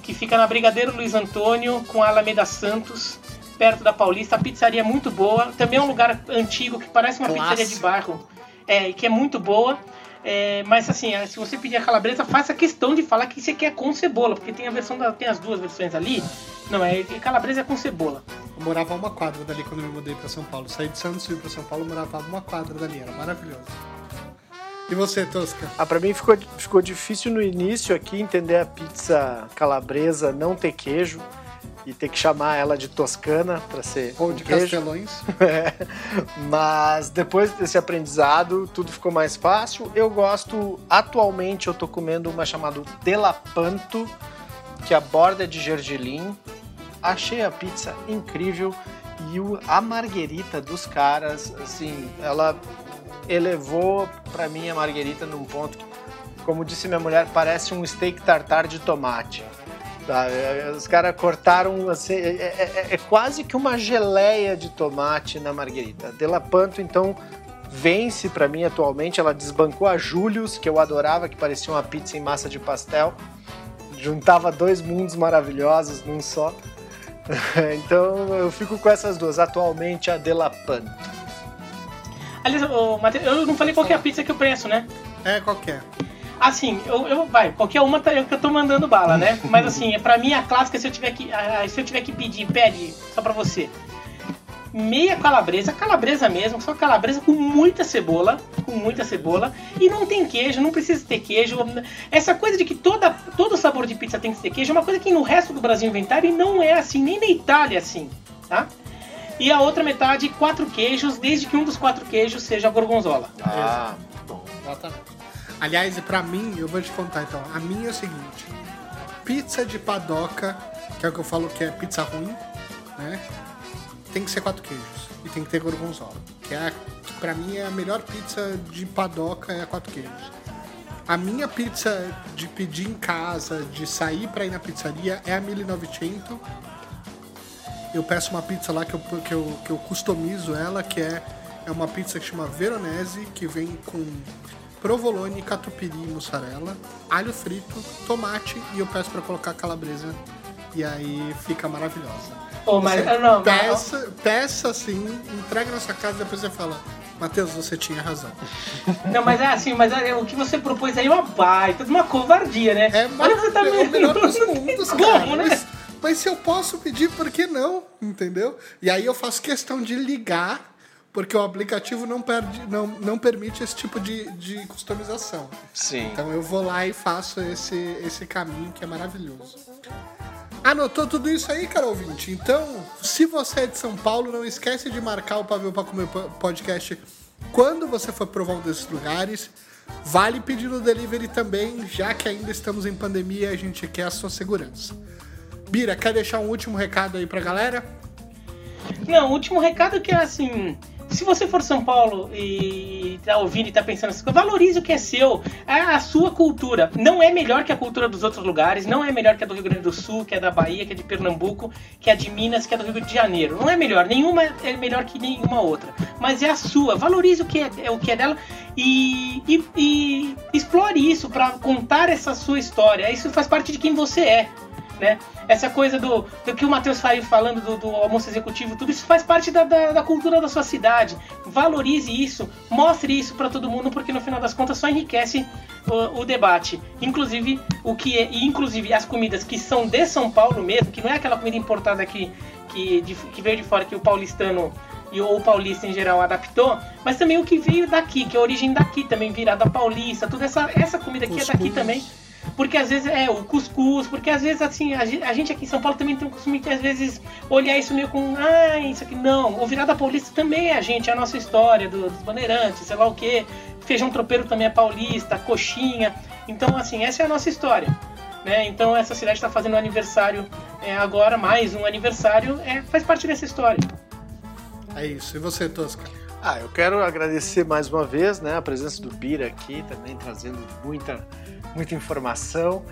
que fica na Brigadeiro Luiz Antônio com a Alameda Santos, perto da Paulista. A pizzaria é muito boa. Também é um lugar antigo que parece uma Clássico. pizzaria de bairro, é, e que é muito boa. É, mas assim, é, se você pedir a calabresa, faça questão de falar que você quer com cebola, porque tem a versão da, tem as duas versões ali. Não, é é calabresa é com cebola. Eu morava a uma quadra dali quando eu me mudei pra São Paulo. Saí de Santos e fui pra São Paulo, eu morava a uma quadra dali. Era maravilhoso. E você, Tosca? Ah, pra mim ficou, ficou difícil no início aqui entender a pizza calabresa não ter queijo e ter que chamar ela de toscana pra ser Ou de queijo. Castelões. (laughs) É. Mas depois desse aprendizado, tudo ficou mais fácil. Eu gosto, atualmente eu tô comendo uma chamada Delapanto, que a borda é de gergelim. Achei a pizza incrível e a marguerita dos caras, assim, ela elevou pra mim a marguerita num ponto que, como disse minha mulher, parece um steak tartar de tomate. Tá, é, Os caras cortaram assim, é, é- é- é quase que uma geleia de tomate na marguerita. Delapanto, então, vence pra mim atualmente. Ela desbancou a Julius, que eu adorava, que parecia uma pizza em massa de pastel. Juntava dois mundos maravilhosos num só. (laughs) então eu fico com essas duas. Atualmente a Delapanto. Aliás, eu não falei qual que é a pizza que eu preço, né? É, qualquer. Assim, eu, eu vai, qualquer uma tá, eu que eu tô mandando bala, né? (laughs) Mas assim, é pra mim a clássica se eu tiver que se eu tiver que pedir, pede só pra você. Meia calabresa, calabresa mesmo, só calabresa com muita cebola, com muita cebola e não tem queijo, não precisa ter queijo. Essa coisa de que toda todo sabor de pizza tem que ter queijo é uma coisa que no resto do Brasil inventaram e não é assim, nem na Itália é assim, tá? E a outra metade, quatro queijos, desde que um dos quatro queijos seja gorgonzola. Ah, Exatamente. Aliás, pra mim, eu vou te contar então. A minha é o seguinte: pizza de padoca, que é o que eu falo que é pizza ruim, né? Tem que ser quatro queijos e tem que ter gorgonzola, que é para mim é a melhor pizza de padoca é a quatro queijos. A minha pizza de pedir em casa, de sair para ir na pizzaria é a 1900. Eu peço uma pizza lá que eu, que eu, que eu customizo ela, que é, é uma pizza que chama Veronese, que vem com provolone, catupiry e mussarela, alho frito, tomate e eu peço para colocar calabresa. E aí fica maravilhosa. Pô, mas não, peça, peça assim, entrega na sua casa e depois você fala, Matheus, você tinha razão. Não, mas é assim, mas é, o que você propôs aí é uma baita, uma covardia, né? É Olha que você tá maravilhoso, é o melhor dos mundos, (laughs) cara. Como, né? Mas, mas se eu posso pedir, por que não? Entendeu? E aí eu faço questão de ligar, porque o aplicativo não, perde, não, não permite esse tipo de, de customização. Sim. Então eu vou lá e faço esse, esse caminho que é maravilhoso. Anotou tudo isso aí, cara ouvinte? Então, se você é de São Paulo, não esquece de marcar o Pavio para Comer podcast quando você for provar um desses lugares. Vale pedir no delivery também, já que ainda estamos em pandemia e a gente quer a sua segurança. Bira, quer deixar um último recado aí pra galera? Não, o último recado que é assim. Se você for São Paulo e tá ouvindo e tá pensando coisas, valorize o que é seu, é a sua cultura. Não é melhor que a cultura dos outros lugares, não é melhor que a do Rio Grande do Sul, que é da Bahia, que é de Pernambuco, que é de Minas, que é do Rio de Janeiro. Não é melhor, nenhuma é melhor que nenhuma outra. Mas é a sua. Valorize o que é, é o que é dela e, e, e explore isso para contar essa sua história. Isso faz parte de quem você é. Né? Essa coisa do, do que o Matheus saiu falando do, do, almoço executivo, tudo isso faz parte da, da, da, cultura da sua cidade. Valorize isso, mostre isso para todo mundo, porque no final das contas só enriquece o, o debate. Inclusive o que é, inclusive as comidas que são de São Paulo mesmo, que não é aquela comida importada que, que, de, que veio de fora que o paulistano e ou o paulista em geral adaptou, mas também o que veio daqui, que é a origem daqui também, virada paulista, toda essa, essa comida aqui é daqui também. Porque às vezes é o cuscuz, porque às vezes assim, a gente aqui em São Paulo também tem um costume de às vezes olhar isso meio com, ah, isso aqui não. O virada paulista também é a gente, é a nossa história do, dos bandeirantes, sei lá o que. Feijão tropeiro também é paulista, coxinha. Então, assim, essa é a nossa história. Né? Então essa cidade está fazendo um aniversário é, agora, mais um aniversário, é, faz parte dessa história. É isso. E você, Tosca? Ah, eu quero agradecer mais uma vez né, a presença do Bira aqui, também trazendo muita muita informação.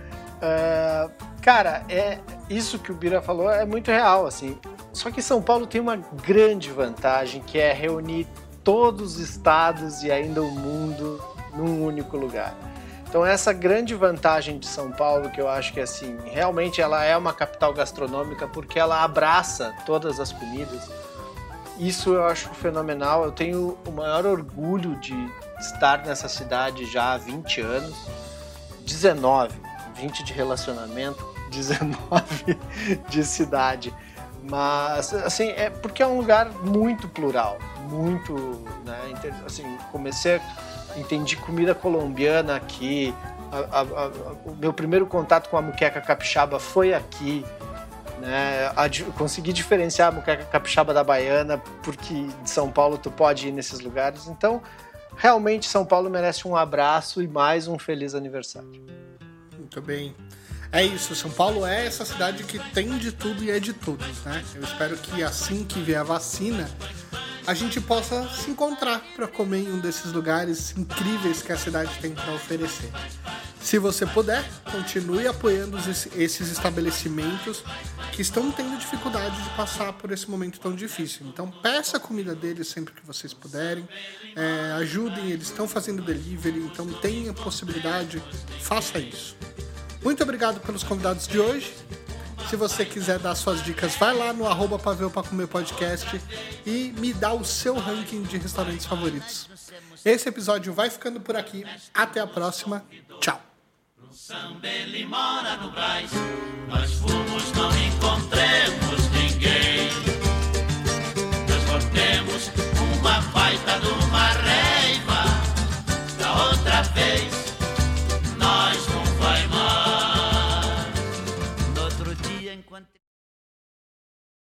Uh, cara, é isso que o Bira falou é muito real, assim. Só que São Paulo tem uma grande vantagem que é reunir todos os estados e ainda o mundo num único lugar. Então essa grande vantagem de São Paulo, que eu acho que assim, realmente ela é uma capital gastronômica porque ela abraça todas as comidas. Isso eu acho fenomenal. Eu tenho o maior orgulho de estar nessa cidade já há 20 anos 19, 20 de relacionamento, (laughs) 19 de cidade. Mas, assim, é porque é um lugar muito plural, muito, né, assim, comecei entendi comida colombiana aqui, a, a, a, o meu primeiro contato com a muqueca capixaba foi aqui, né, consegui diferenciar a muqueca capixaba da baiana, porque de São Paulo tu pode ir nesses lugares, então realmente São Paulo merece um abraço e mais um feliz aniversário. Muito bem. É isso, São Paulo é essa cidade que tem de tudo e é de todos, né? Eu espero que assim que vier a vacina, a gente possa se encontrar para comer em um desses lugares incríveis que a cidade tem para oferecer. Se você puder, continue apoiando esses estabelecimentos que estão tendo dificuldade de passar por esse momento tão difícil. Então, peça a comida deles sempre que vocês puderem, é, ajudem, eles estão fazendo delivery, então tenha possibilidade, faça isso. Muito obrigado pelos convidados de hoje. Se você quiser dar suas dicas, vai lá no arroba Pavel para comer podcast e me dá o seu ranking de restaurantes favoritos. Esse episódio vai ficando por aqui. Até a próxima. Tchau. Nós uma baita do